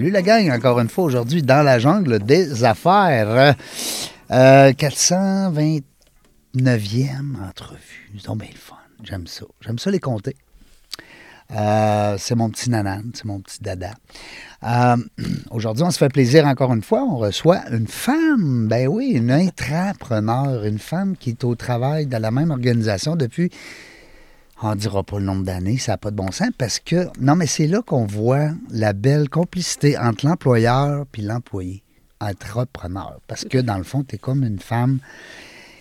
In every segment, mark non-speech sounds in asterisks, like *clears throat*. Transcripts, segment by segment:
Salut la gang, encore une fois aujourd'hui dans la jungle des affaires. Euh, 429e entrevue. C'est donc bien le fun. J'aime ça. J'aime ça les compter. Euh, c'est mon petit nanan, c'est mon petit dada. Euh, *clears throat* aujourd'hui, on se fait plaisir encore une fois. On reçoit une femme, ben oui, une intrapreneur, une femme qui est au travail dans la même organisation depuis on ne dira pas le nombre d'années, ça n'a pas de bon sens, parce que, non, mais c'est là qu'on voit la belle complicité entre l'employeur et l'employé, entrepreneur. Parce que, dans le fond, tu es comme une femme,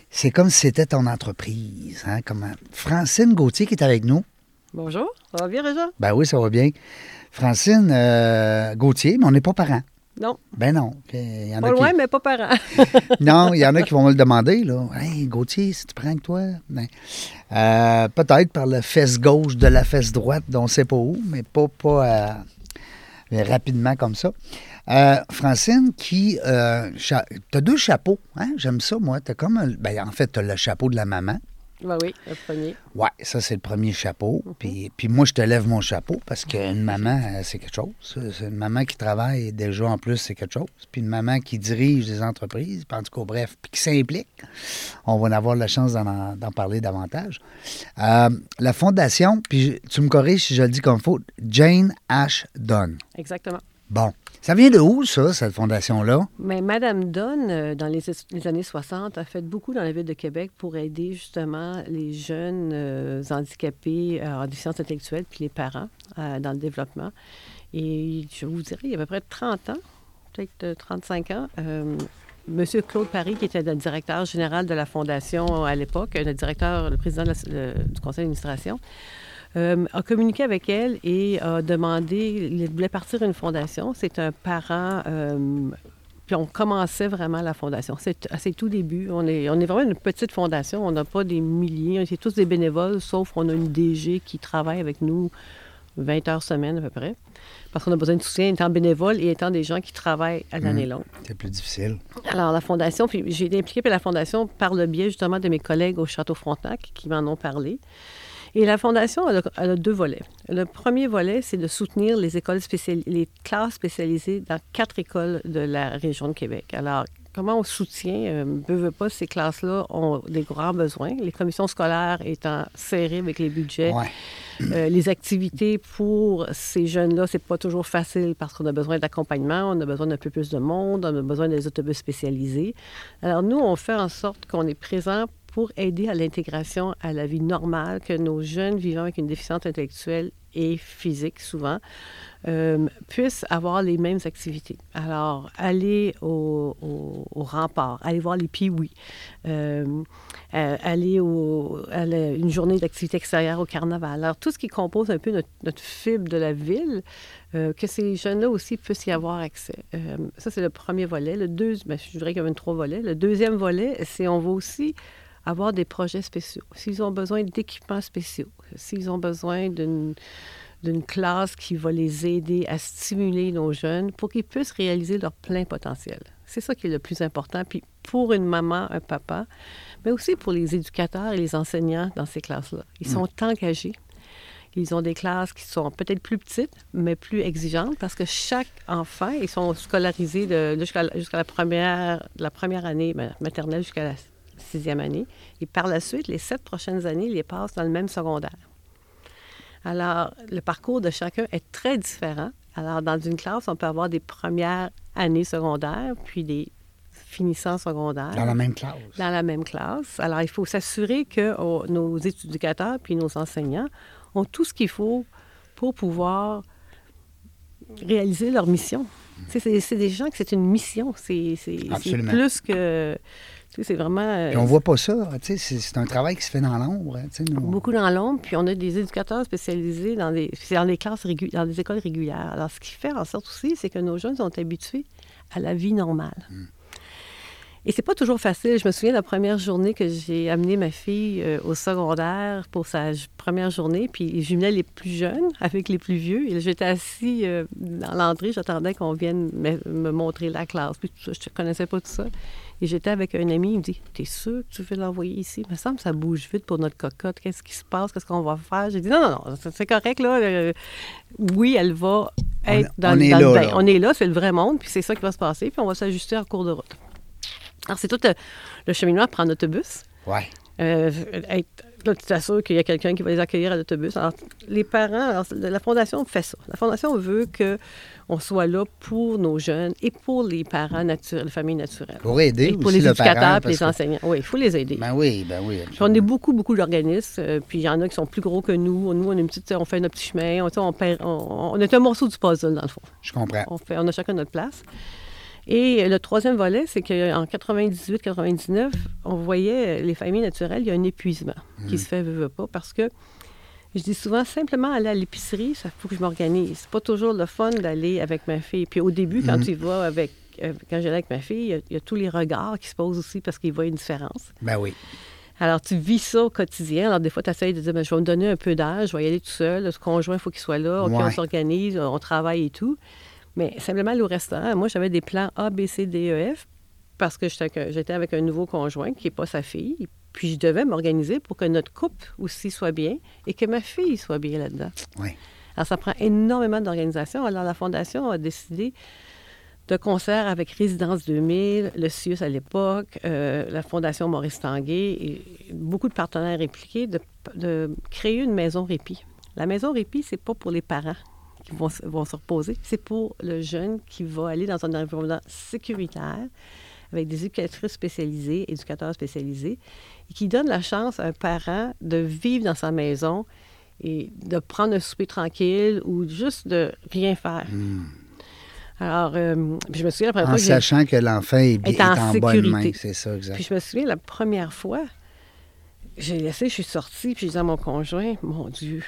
c'est comme si c'était ton entreprise. Hein, comme Francine Gauthier qui est avec nous. Bonjour, ça va bien, Réjean? Ben oui, ça va bien. Francine euh, Gauthier, mais on n'est pas parents. Non. Ben non. Il y en Pas a qui- loin, mais pas parent. *laughs* Non, il y en a qui vont me le demander, là. *laughs* Hey, Gauthier, si tu prends que toi. Ben, euh, Peut-être par la fesse gauche de la fesse droite, dont on ne sait pas où, mais pas, pas euh, mais rapidement comme ça. Euh, Francine, qui. T'as deux chapeaux, hein? J'aime ça, moi. T'as comme. un- ben, en fait, t'as le chapeau de la maman. Ben oui, le premier. Ouais, ça, c'est le premier chapeau. Puis, puis moi, je te lève mon chapeau parce qu'une maman, euh, c'est quelque chose. C'est une maman qui travaille déjà en plus, c'est quelque chose. Puis une maman qui dirige des entreprises, en tout cas, bref, puis qui s'implique. On va en avoir la chance d'en, parler davantage. Euh, la fondation, puis tu me corriges si je le dis comme faut, Jane Ash Dunn. Exactement. Bon. Ça vient de où, ça, cette fondation-là? Mais Madame Donne, euh, dans les, années 60, a fait beaucoup dans la ville de Québec pour aider justement les jeunes euh, handicapés euh, en déficience intellectuelle puis les parents dans le développement. Et je vous dirais, il y a à peu près 30 ans, peut-être euh, 35 ans, Monsieur Claude Paris, qui était le directeur général de la Fondation à l'époque, le directeur, le président du conseil d'administration, euh, a communiqué avec elle et a demandé, il voulait partir une fondation. C'est un parent, euh, puis on commençait vraiment la fondation. C'est à ses tout débuts. On est, on est vraiment une petite fondation. On n'a pas des milliers, on est tous des bénévoles, sauf qu'on a une DG qui travaille avec nous 20 heures semaine à peu près. Parce qu'on a besoin de soutien étant bénévole et étant des gens qui travaillent à l'année longue. C'est plus difficile. Alors, la Fondation, puis j'ai été impliquée par la Fondation par le biais justement de mes collègues au Château Frontenac qui m'en ont parlé. Et la Fondation, elle a, elle a deux volets. Le premier volet, c'est de soutenir les écoles les classes spécialisées dans quatre écoles de la région de Québec. Alors, comment on soutient, euh, veut, veut pas, ces classes-là ont des grands besoins. Les commissions scolaires étant serrées avec les budgets. Ouais. Euh, les activités pour ces jeunes-là, c'est pas toujours facile parce qu'on a besoin d'accompagnement, on a besoin d'un peu plus de monde, on a besoin des autobus spécialisés. Alors nous, on fait en sorte qu'on est présent pour aider à l'intégration à la vie normale que nos jeunes vivant avec une déficience intellectuelle et physique souvent euh, puissent avoir les mêmes activités. Alors, aller au, rempart, aller voir les piouis, euh, euh, aller au, à une journée d'activité extérieure au carnaval. Alors, tout ce qui compose un peu notre, fibre de la ville, euh, que ces jeunes-là aussi puissent y avoir accès. Ça, c'est le premier volet. Le deuxième, ben, je dirais qu'il y a trois volets. Le deuxième volet, c'est on va aussi avoir des projets spéciaux. S'ils ont besoin d'équipements spéciaux, s'ils ont besoin d'une d'une classe qui va les aider à stimuler nos jeunes pour qu'ils puissent réaliser leur plein potentiel. C'est ça qui est le plus important. Puis pour une maman, un papa, mais aussi pour les éducateurs et les enseignants dans ces classes-là. Ils sont engagés. Ils ont des classes qui sont peut-être plus petites, mais plus exigeantes parce que chaque enfant, ils sont scolarisés jusqu'à la- première, la première année maternelle jusqu'à la sixième année. Et par la suite, les sept prochaines années, ils les passent dans le même secondaire. Alors, le parcours de chacun est très différent. Alors, dans une classe, on peut avoir des premières années secondaires, puis des finissants secondaires Dans la même classe. dans la même classe. Alors, il faut s'assurer que oh, nos éducateurs puis nos enseignants ont tout ce qu'il faut pour pouvoir réaliser leur mission. C'est des gens que c'est une mission. C'est plus que. C'est vraiment. euh, Puis on voit pas ça. tu sais, C'est un travail qui se fait dans l'ombre. hein, nous. Beaucoup dans l'ombre, puis on a des éducateurs spécialisés dans des, c'est dans des classes régu- dans des écoles régulières. Alors, ce qui fait en sorte aussi, c'est que nos jeunes sont habitués à la vie normale. Et c'est pas toujours facile. Je me souviens de la première journée que j'ai amené ma fille euh, au secondaire pour sa première journée, puis je les plus jeunes *laughs* avec les plus vieux. Et j'étais assis euh, dans l'entrée, j'attendais qu'on vienne me, me montrer la classe. Puis tout ça, je ne connaissais pas tout ça. Et j'étais avec un ami, il me dit T'es sûr que tu veux l'envoyer ici? Il me semble que ça bouge vite pour notre cocotte. Qu'est-ce qui se passe? Qu'est-ce qu'on va faire? J'ai dit Non, non, non, c'est- correct, là. Euh, oui, elle va On- être dans, on est dans le bain. là. On est là, c'est le vrai monde, puis c'est ça qui va se passer, puis on va s'ajuster en cours de route. Alors, c'est tout euh, le cheminement, prendre l'autobus. Ouais. Euh, être, là, tu t'assures qu'il y a quelqu'un qui va les accueillir à l'autobus. Alors, les parents, alors, la Fondation fait ça. La Fondation veut qu'on soit là pour nos jeunes et pour les parents naturels, les familles naturelles. Pour aider Et pour aussi les le éducateurs et les que- enseignants. Oui, il faut les aider. Ben oui, ben oui. On est beaucoup, beaucoup d'organismes. euh, puis il y en a qui sont plus gros que nous. Nous, on, est une petite, on fait notre petit chemin. On, on, on- on est un morceau du puzzle, dans le fond. Je comprends. On, fait, on a chacun notre place. Et le troisième volet, c'est qu'en 98-99, on voyait les familles naturelles, il y a un épuisement qui se fait, veut, veut pas, parce que je dis souvent, simplement aller à l'épicerie, ça faut que je m'organise. C'est pas toujours le fun d'aller avec ma fille. Puis au début, quand tu y vas avec, euh, quand j'allais avec ma fille, il y a- il y, a tous les regards qui se posent aussi parce qu'ils voient une différence. Ben oui. Alors, tu vis ça au quotidien. Alors, des fois, tu essayes de dire, Ben, je vais me donner un peu d'âge, je vais y aller tout seul. Le conjoint, il faut qu'il soit là. On s'organise, on travaille et tout. Mais simplement, aller au restaurant, moi, j'avais des plans A, B, C, D, E, F parce que j'étais avec- un nouveau conjoint qui n'est pas sa fille. Puis, je devais m'organiser pour que notre couple aussi soit bien et que ma fille soit bien là-dedans. Oui. Alors, ça prend énormément d'organisation. Alors, la Fondation a décidé de concert avec Résidence 2000, le CIUS à l'époque, euh, la Fondation Maurice Tanguay, et beaucoup de partenaires impliqués, de, de créer une maison répit. La maison répit, c'est pas pour les parents qui vont, se- vont se reposer, c'est pour le jeune qui va aller dans un environnement sécuritaire avec des éducatrices spécialisées, éducateurs spécialisés, et qui donne la chance à un parent de vivre dans sa maison et de prendre un souper tranquille ou juste de rien faire. Alors, euh, puis je me souviens la première En fois j'ai- sachant que l'enfant est, bien- Est en est en bonne sécurité. main. C'est ça, exact. Puis je me souviens, la première fois, j'ai laissé, je suis sortie, puis j'ai dit à mon conjoint, mon Dieu,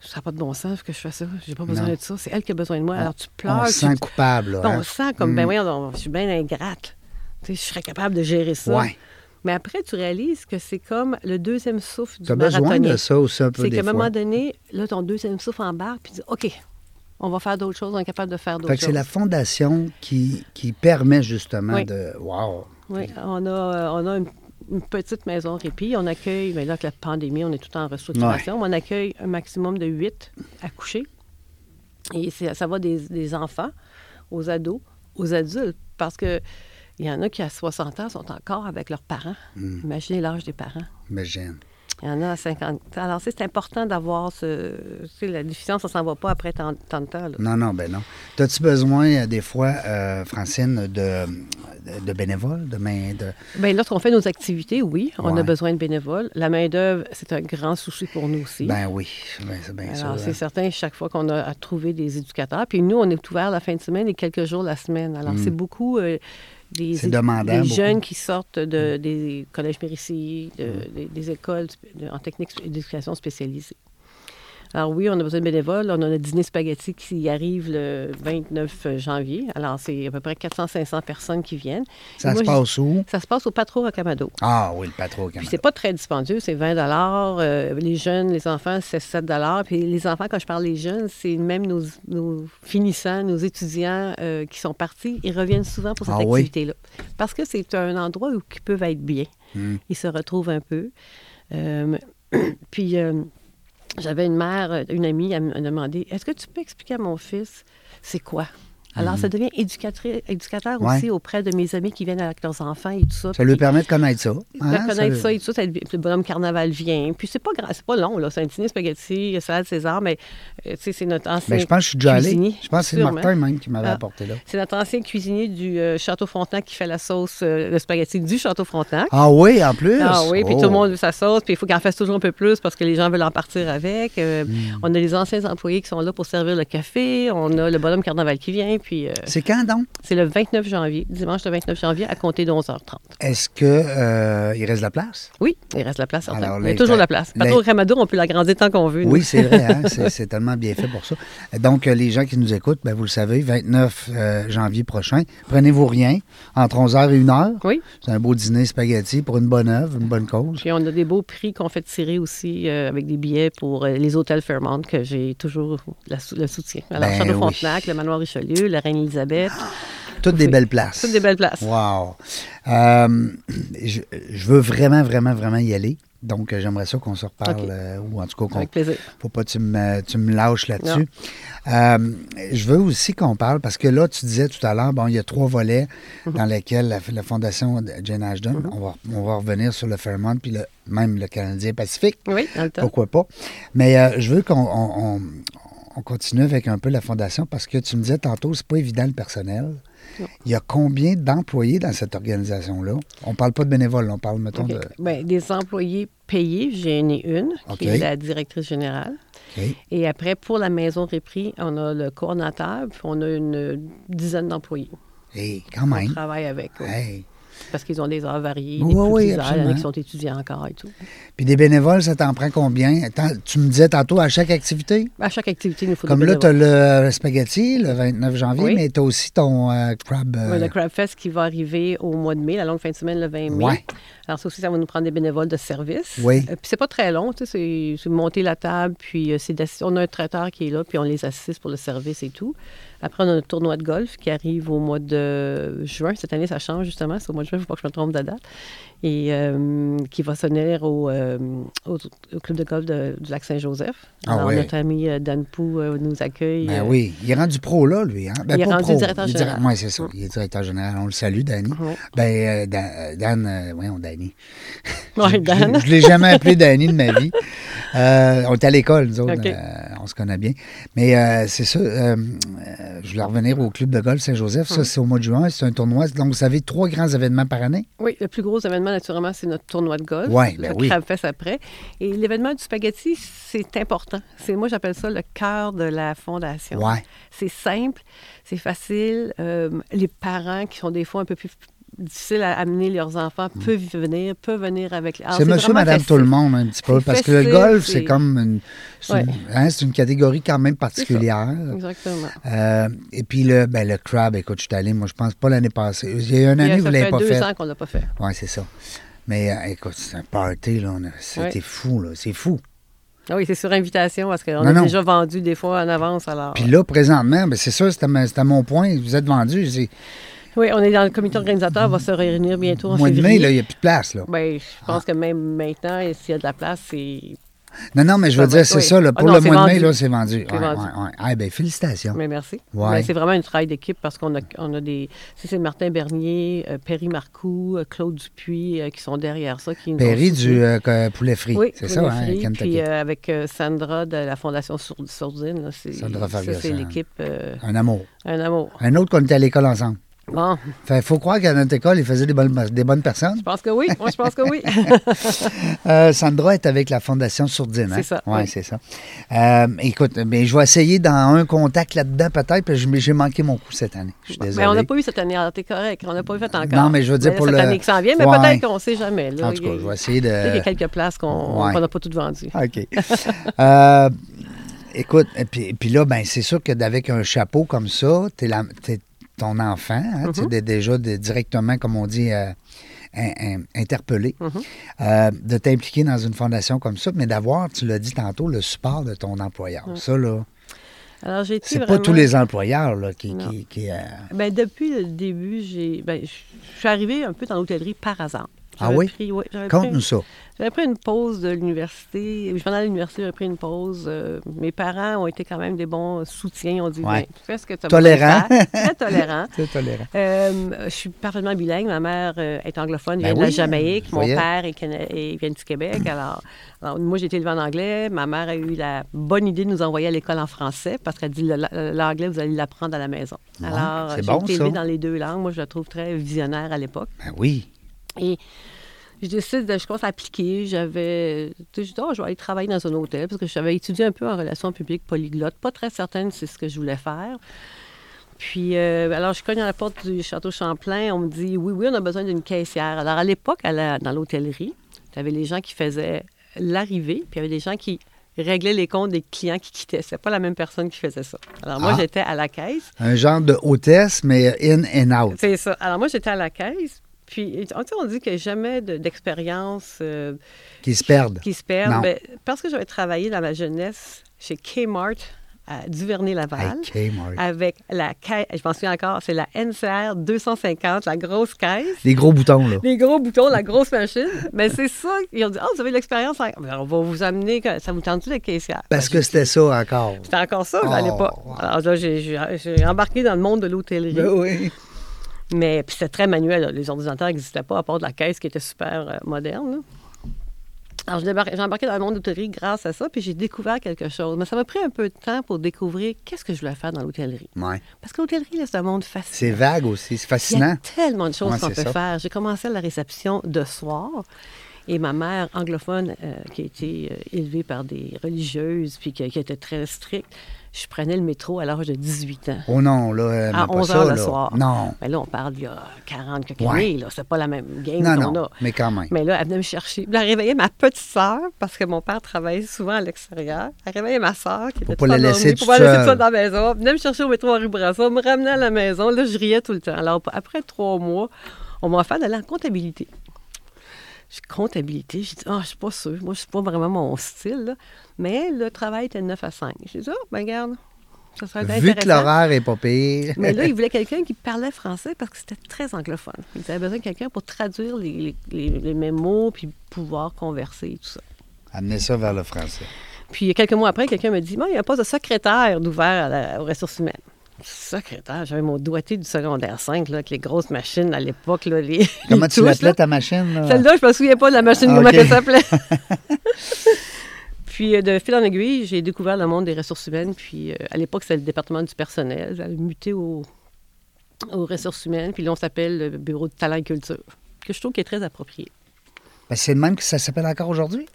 ça n'a pas de bon sens que je fasse ça. J'ai pas besoin Non. de ça. C'est elle qui a besoin de moi. Alors tu On pleures. se tu- sent coupable, là. Non, hein? on se sent comme, ben Mm. voyons, je suis bien ingrate. Tu sais, je serais capable de gérer ça. Ouais. Mais après, tu réalises que c'est comme le deuxième souffle du Tu as besoin marathonien. de ça aussi un peu C'est qu'à un moment donné, là, ton deuxième souffle embarque, puis tu dis, OK, on va faire d'autres choses, on est capable de faire d'autres Fait que choses. c'est la fondation qui, qui permet justement Oui. de... Wow! Oui, on a, euh, on a une, une petite maison répit. On accueille, mais là, avec la pandémie, on est tout en restructuration. On accueille un maximum de huit accouchés. Et c'est- ça va des, des enfants aux ados, aux adultes. Parce que il y en a qui, à 60 ans, sont encore avec leurs parents. Mm. Imaginez l'âge des parents. Imagine. Il y en a à 50 ans. Alors, c'est important d'avoir ce. Tu sais, la déficience, ça s'en va pas après tant, tant de temps. là. Non, non, ben non. As-tu besoin, euh, des fois, euh, Francine, de, de, bénévoles, de main de... Bien, lorsqu'on fait nos activités, oui, on Ouais. a besoin de bénévoles. La main-d'œuvre, c'est un grand souci pour nous aussi. Ben oui, ben, c'est bien Alors, sûr. c'est certain, chaque fois qu'on a à trouver des éducateurs. Puis nous, on est ouvert la fin de semaine et quelques jours la semaine. Alors, c'est beaucoup euh, des, Mm. Mm. jeunes qui sortent de, des collèges Mérissi, de- des, des écoles de- en technique d'éducation spécialisée. Alors oui, on a besoin de bénévoles. On a le dîner spaghetti qui arrive le 29 janvier. Alors, c'est à peu près 400-500 personnes qui viennent. Ça se passe où? Ça se passe au Patro Rocamado. Ah oui, le Puis Canada. c'est pas très dispendieux, c'est 20 euh, Les jeunes, les enfants, c'est 7 Puis les enfants, quand je parle des jeunes, c'est même nos, nos finissants, nos étudiants euh, qui sont partis. Ils reviennent souvent pour cette Ah oui? activité-là. Parce que c'est un endroit où ils peuvent être bien. Hmm. Ils se retrouvent un peu. Euh, *clears throat* puis euh, j'avais une mère, une amie, elle me demandé Est-ce que tu peux expliquer à mon fils c'est quoi? Alors, ça devient éducatrice, éducateur Ouais. aussi auprès de mes amis qui viennent avec leurs enfants et tout ça. Ça lui permet de connaître ça. de hein, connaître ça- ça et tout ça, le bonhomme carnaval vient. Puis c'est pas pas long, là. C'est un dîner spaghetti, salade César, mais euh, tu sais, c'est notre ancien. Ben, je pense que je suis déjà allé. Je pense que c'est. Martin même qui m'avait Ah. apporté là. C'est notre ancien cuisinier du euh, Château Frontenac qui fait la sauce, euh, le spaghetti du Château Frontenac. Ah oui, en plus? Ah oui, puis Oh. tout le monde veut sa sauce, puis il faut qu'il en fasse toujours un peu plus parce que les gens veulent en partir avec. Euh, Hmm. On a les anciens employés qui sont là pour servir le café. On a le bonhomme carnaval qui vient, puis euh, C'est quand donc? c'est le 29 janvier, dimanche le 29 janvier, à compter de 11h30. Est-ce que euh, reste de la place? Oui, il reste la place. Alors, il y a toujours la place. Trop Ramadour, on peut l'agrandir tant qu'on veut. nous. Oui, c'est vrai, hein? *laughs* c'est, tellement bien fait pour ça. Donc, euh, les gens qui nous écoutent, ben, vous le savez, 29 euh, janvier prochain, prenez-vous rien, entre 11h et 1h. Oui. C'est un beau dîner spaghetti pour une bonne œuvre, une bonne cause. Puis on a des beaux prix qu'on fait tirer aussi avec des billets pour les hôtels Fairmont que j'ai toujours la le soutien. Alors, Ben Château oui. Frontenac, le Manoir Richelieu, la Reine-Élisabeth, Toutes des belles places. toutes des belles places. Wow. Euh, je, je veux vraiment, vraiment, vraiment y aller. Donc, euh, j'aimerais ça qu'on se reparle, euh, ou en tout cas qu'on Avec plaisir. faut pas que tu me, tu me lâches là-dessus. Euh, je veux aussi qu'on parle, parce que là, tu disais tout à l'heure, bon, il y a trois volets Mhm. dans lesquels la, la Fondation Jane Ashton, on, va, on va revenir sur le Fairmont, puis le- même le Canadien Pacifique, Oui, pourquoi pas? Mais euh, je veux qu'on on, on- on continue avec un peu la Fondation, parce que tu me disais tantôt, c'est pas évident le personnel. Non. Il y a combien d'employés dans cette organisation-là? On parle pas de bénévoles, on parle, mettons, de... Ben, des employés payés, j'en ai une, qui est la directrice générale. Et après, pour la maison Répris, on a le coordonnateur, puis on a une dizaine d'employés. Hey, quand On même. travaille avec eux. Hey. Parce qu'ils ont des heures variées, Oui, des oui, plus oui, heures, il y en a absolument. qui sont étudiants encore et tout. Puis des bénévoles, ça t'en prend combien? Attends, tu me disais tantôt à chaque activité? À chaque activité, il nous faut Comme des là, tu as le spaghetti le 29 janvier, Oui. mais tu as aussi ton euh, crab. euh, Oui, le Crab Fest qui va arriver au mois de mai, la longue fin de semaine, le 20 mai. Ouais. Alors, ça aussi, ça va nous prendre des bénévoles de service. Oui. Euh, puis c'est pas très long, tu sais, c'est- monter la table, puis euh, c'est on a un traiteur qui est là, puis on les assiste pour le service et tout. Après, on a un tournoi de golf qui arrive au mois de juin. Cette année, ça change justement. C'est au mois de juin, il ne faut pas que je me trompe de date. Et euh, qui va se tenir au, euh, au, au club de golf de- du lac Saint-Joseph. Ah ouais. notre ami euh, Dan Pou euh, nous accueille. Ben oui, il est rendu pro là, lui. Hein? Ben, Il est rendu pro. directeur Il est général. Oui, c'est ça. Il est directeur général. On le salue, Danny. Ben, Dan, Dan voyons, Danny. Je- Dan. Je ne l'ai jamais appelé Danny de ma vie. On est à l'école, nous autres. On se connaît bien. Mais c'est ça. je voulais revenir au club de golf Saint-Joseph. Ça, c'est au mois de juin. C'est un tournoi. Donc, vous avez trois grands événements par année? Oui, le plus gros événement, naturellement, c'est notre tournoi de golf. Ouais, ben le oui. Crab Fest après. Et l'événement du spaghetti, c'est important. C'est Moi, j'appelle ça le cœur de la fondation. Ouais. C'est simple, c'est facile. Euh, les parents qui sont des fois un peu plus difficiles à amener leurs enfants peuvent venir, peuvent venir avec... Mm. C'est monsieur, madame, facile. tout le monde, un petit peu. Parce que le golf, c'est comme une, c'est Ouais. une, hein, c'est une catégorie quand même particulière. Exactement. Euh, et puis le, ben, le crab, écoute, je suis allé, moi, je pense pas l'année passée. Il y a une année, vous ça ne l'avez fait pas deux fait. ans qu'on l'a pas fait. Oui, c'est ça. Mais euh, écoute, c'est un party, là. C'était Ouais. fou, là. C'est fou. Ah oui, c'est sur invitation parce qu'on a non. déjà vendu des fois en avance. Alors, Puis là, présentement, ben, c'est ça, c'était mon point. Vous êtes vendu. Oui, on est dans le comité organisateur, on va se réunir bientôt en mois de mai, là, il n'y a plus de place, là. Ben, je pense que même maintenant, s'il y a de la place, c'est. Non, non, mais je veux dire, c'est oui. ça, là, Ah pour non, le mois de mai, là, c'est vendu. C'est Ouais, vendu. ouais, ouais. Ah, ben, félicitations. Mais merci. Ouais. Mais c'est vraiment un travail d'équipe parce qu'on a, on a des. C'est Martin Bernier, euh, Perry Marcoux, euh, Claude Dupuis euh, qui sont derrière ça. Qui Perry du poulet frit. Oui, c'est ça, hein, Frit. Puis avec Sandra de la Fondation Sour- Sourdine. Sandra Ferguson. c'est l'équipe. Un amour. un amour. Un autre qu'on était à l'école ensemble. Bon, Fait, faut croire qu'à notre école, ils faisaient des bonnes, des bonnes personnes. je pense que oui. Moi, je pense que oui. *laughs* Euh, Sandra est avec la Fondation Sourdine. Hein? C'est ça, Oui, oui. c'est ça. Euh, écoute, mais je vais essayer dans un contact là-dedans, peut-être, parce que j'ai manqué mon coup cette année. Je suis désolé. Mais on n'a pas eu cette année. Alors, t'es correct. On n'a pas eu fait encore. Non, mais je veux dire pour cette le- année qui s'en vient, mais Ouais. peut-être qu'on ne sait jamais. Là. En tout cas, Il je vais essayer il y a de. quelques places qu'on Ouais. n'a pas toutes vendues. OK. Euh, écoute, et puis, et puis là, ben, c'est sûr que d'avec un chapeau comme ça, tu es, ton enfant, hein, tu es déjà de- directement, comme on dit, euh, in- in- interpellé, Mm-hmm. euh, de t'impliquer dans une fondation comme ça, mais d'avoir, tu l'as dit tantôt, le support de ton employeur. Ça, là, Alors, j'ai été c'est pas tous les employeurs là, qui. Non. qui, qui, euh, Ben, depuis le début, j'ai, ben, je je suis arrivée un peu dans l'hôtellerie par hasard. Ah oui? pris- Conte-nous ça. J'avais pris une pause de l'université. Je venais à l'université, j'avais pris une pause. Euh, mes parents ont été quand même des bons soutiens. Ils ont dit, Ouais. ben, tu fais ce que tu as Tolérant. Très tolérant. *laughs* C'est tolérant. Euh, je suis parfaitement bilingue. Ma mère euh, est anglophone, Ben vient de oui, la Jamaïque. Mon voyais. père est cana- vient du Québec. Alors, alors, moi, j'ai été élevée en anglais. Ma mère a eu la bonne idée de nous envoyer à l'école en français parce qu'elle dit l'anglais, vous allez l'apprendre à la maison. Ouais, Alors, j'ai bon, été élevée ça. dans les deux langues. Moi, je la trouve très visionnaire à l'époque. Ben oui. Et je décide de, je commence à appliquer. J'avais, tu sais, je dis, oh, je vais aller travailler dans un hôtel parce que j'avais étudié un peu en relations publiques polyglotte. Pas très certaine si c'est ce que je voulais faire. Puis, euh, alors, je cogne à la porte du Château Champlain. On me dit, oui, oui, on a besoin d'une caissière. Alors, à l'époque, dans l'hôtellerie, tu avais les gens qui faisaient l'arrivée, puis il y avait des gens qui réglaient les comptes des clients qui quittaient. C'est pas la même personne qui faisait ça. Alors, moi, Ah. j'étais à la caisse. Un genre de hôtesse, mais in and out. C'est ça. Alors, moi, j'étais à la caisse. Puis, on dit qu'il n'y a jamais de- d'expérience euh, Qui se perdent. qui se perdent. Ben, parce que j'avais travaillé dans ma jeunesse chez Kmart à Duvernay-Laval. Hey, Kmart. Avec la caisse, je m'en souviens encore, c'est la NCR 250, la grosse caisse. Les gros boutons, là. Les gros boutons, la grosse machine. Mais c'est ça. Ils ont dit, oh, vous avez de l'expérience. en- Ben, on va vous amener, ça vous tente-tu d'être caissière? Parce Ben, que c'était ça encore. C'était encore ça à Oh, l'époque. wow. Alors là, j'ai embarqué dans le monde de l'hôtellerie. Ben oui. Mais puis c'était très manuel. là. Les ordinateurs n'existaient pas, à part de la caisse qui était super euh, moderne. là. Alors, j'ai embarqué dans le monde de l'hôtellerie grâce à ça, puis j'ai découvert quelque chose. Mais ça m'a pris un peu de temps pour découvrir qu'est-ce que je voulais faire dans l'hôtellerie. Ouais. Parce que l'hôtellerie, c'est un monde C'est fascinant. vague aussi. C'est Il y a fascinant. tellement de choses Ouais, qu'on c'est peut ça. faire. J'ai commencé à la réception de soir. Et ma mère anglophone, euh, qui a été euh, élevée par des religieuses, puis qui, qui était très stricte, je prenais le métro à l'âge de 18 ans. Oh non, là, elle À met pas 11 ça, heures le soir. Non. Mais là, on parle d'il y a 40 quelques Ouais. années. là. C'est pas la même game qu'on non. a. Mais quand même. Mais là, elle venait me chercher. Elle réveillait ma petite sœur, parce que mon père travaillait souvent à l'extérieur. Elle réveillait ma sœur, qui était pas toute la laisser pour pas la laisser dans la maison. Elle venait me chercher au métro à rue Bourassa, me ramenait à la maison. Là, je riais tout le temps. Alors, après trois mois, on m'a offert d'aller en comptabilité. Je comptabilité, j'ai dit, ah, je suis pas sûre. Moi, c'est pas vraiment mon style. là. Mais le travail était de 9 à 5. J'ai dit, ah, ben, regarde, ça serait Vu intéressant. que l'horaire est pas pire. Mais là, il *laughs* voulait quelqu'un qui parlait français parce que c'était très anglophone. Ils avaient besoin de quelqu'un pour traduire les, les, les- les mémos puis pouvoir converser et tout ça. Amener ça vers le français. Puis quelques mois après, quelqu'un me dit il y a poste de secrétaire d'ouvert aux ressources humaines. Secrétaire, j'avais mon doigté du secondaire 5, là, avec les grosses machines à l'époque. là, Les, Comment les tu l'appelais ta machine? là? Celle-là, je me souviens pas de la machine, Ah, comment ok. elle s'appelait. *laughs* *laughs* puis euh, de fil en aiguille, j'ai découvert le monde des ressources humaines. Puis euh, à l'époque, c'était le département du personnel. J'avais muté au- aux ressources humaines. Puis là, on s'appelle le bureau de talent et culture, que je trouve qui est très approprié. Ben, c'est le même que ça s'appelle encore aujourd'hui?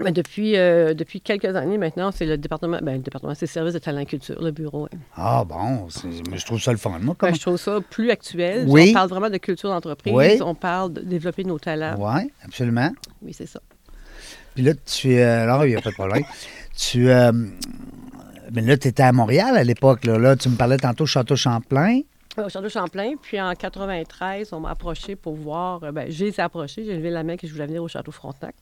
Mais depuis, euh, depuis quelques années maintenant, c'est le département, ben, le département, c'est le service de talent culture, le bureau. Ah bon, je trouve ça le fun. Moi, Ben, je trouve ça plus actuel. Oui. On parle vraiment de culture d'entreprise. Oui. On parle de développer nos talents. Oui, absolument. Oui, c'est ça. Puis là, tu es. Alors, il n'y a pas de problème. *laughs* tu. euh, mais là, tu étais à Montréal à l'époque. Là. Là, tu me parlais tantôt Château Champlain. Ouais, Au Château Champlain. Puis en 93, on m'a approché pour voir. euh, Ben, j'ai été approché. J'ai levé la main que je voulais venir au Château Frontenac.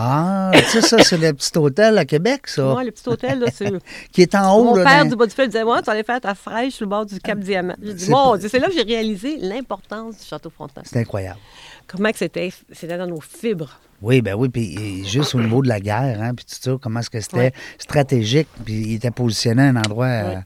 Ah, tu sais, ça, c'est le petit hôtel à Québec, ça. Moi, le petit hôtel, là, c'est. *laughs* Qui est en haut. Mon là, père dans- du bas du feu disait Moi, tu allais faire ta fraîche sur le bord du Cap Diamant. J'ai dit C'est Mon Dieu, c'est là que j'ai réalisé l'importance du Château Frontenac. C'est incroyable. Comment que c'était, c'était dans nos fibres. Oui, ben oui, puis et juste au niveau de la guerre, hein, puis tout ça, comment est-ce que c'était Ouais. stratégique, puis il était positionné à un endroit... euh, Ouais. euh,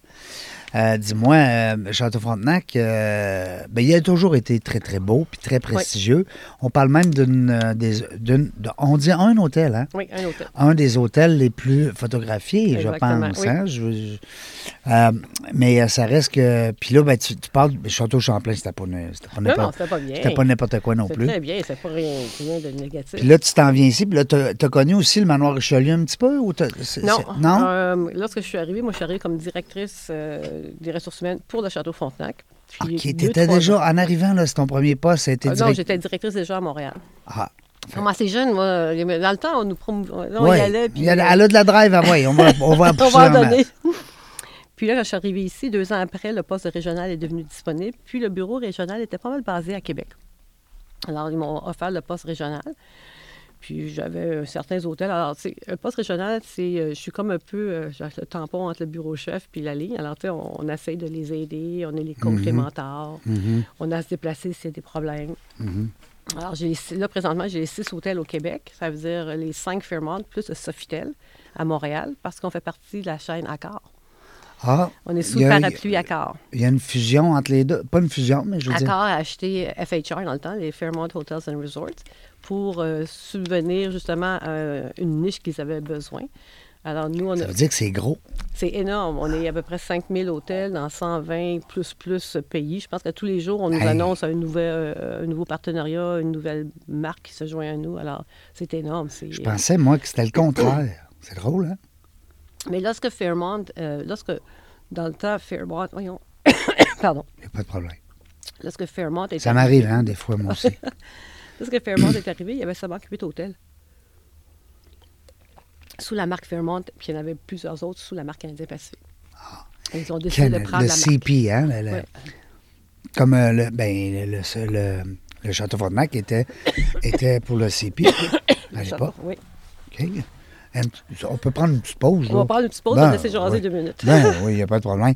Dis-moi, euh, Château Frontenac, euh, ben, il a toujours été très, très beau, puis très prestigieux. On parle même d'une... euh, des- d'une- de- on dit un hôtel, hein? Oui, un hôtel. un des hôtels les plus photographiés, Exactement, je pense. oui. hein? Je- je- euh, mais euh, ça reste que. Puis là, ben, tu, tu parles de Château Champlain, c'était pas, c'était pas Non, n'importe non, c'était pas bien. c'était pas n'importe quoi non plus. très bien, c'est pas rien, rien de négatif. Puis là, tu t'en viens ici, puis là, tu as connu aussi le manoir Richelieu un petit peu? Ou Non, non? euh, lorsque je suis arrivée, moi, je suis arrivée comme directrice euh, des ressources humaines pour le Château Frontenac. Puis OK, t'étais trois déjà, ans. en arrivant, là, c'est ton premier poste, ça a été Ah, non, direct. j'étais directrice déjà à Montréal. Ah, Comme assez jeune, moi, dans le temps, on nous promou... on ouais. y allait. Puis, Il y a- elle a de la drive, ah ouais, on va, on va *laughs* on va en donner. *laughs* Puis là, quand je suis arrivée ici, deux ans après, le poste régional est devenu disponible. Puis le bureau régional était pas mal basé à Québec. Alors, ils m'ont offert le poste régional. Puis j'avais euh, certains hôtels. Alors, tu sais, un poste régional, c'est. euh, je suis comme un peu euh, le tampon entre le bureau chef puis la ligne. Alors, tu sais, on, on essaye de les aider. On est les les mentors. Mhm, On a à se déplacer s'il y a des problèmes. mhm. Alors, j'ai là, présentement, j'ai les six hôtels au Québec. Ça veut dire les cinq Fairmont plus le Sofitel à Montréal parce qu'on fait partie de la chaîne Accor. Ah, On est sous le parapluie Accor. il y a une fusion entre les deux. Pas une fusion, mais je veux Accor dire. a acheté FHR dans le temps, les Fairmont Hotels and Resorts, pour euh, subvenir justement à une niche qu'ils avaient besoin. Alors, nous, on Ça a- veut dire que c'est gros. c'est énorme. On est à peu près 5000 hôtels dans 120 plus plus pays. Je pense que tous les jours, on nous Hey. annonce un, nouvel, euh, un nouveau partenariat, une nouvelle marque qui se joint à nous. Alors, c'est énorme. c'est- Je pensais, moi, que c'était le contraire. C'est drôle, hein? Mais lorsque Fairmont, euh, lorsque, dans le temps, Fairmont, voyons, *coughs* pardon, Il n'y a pas de problème. lorsque Fairmont est Ça m'arrive, hein, des fois, moi aussi. *laughs* Lorsque Fairmont est arrivé, il y avait seulement huit hôtels. Sous la marque Fairmont, puis il y en avait plusieurs autres sous la marque Canadien Pacifique. Et Ils ont décidé de prendre le la marque. CP, hein? le- le- Ouais. Comme euh, le, ben, le, le, le- le Château Frontenac était, était pour le CP *coughs* à l'époque. Oui. OK. Petit- On peut prendre une petite pause. On là. va prendre une petite pause, Ben, on va laisser jaser oui. deux minutes. Ben oui, il n'y a pas de problème.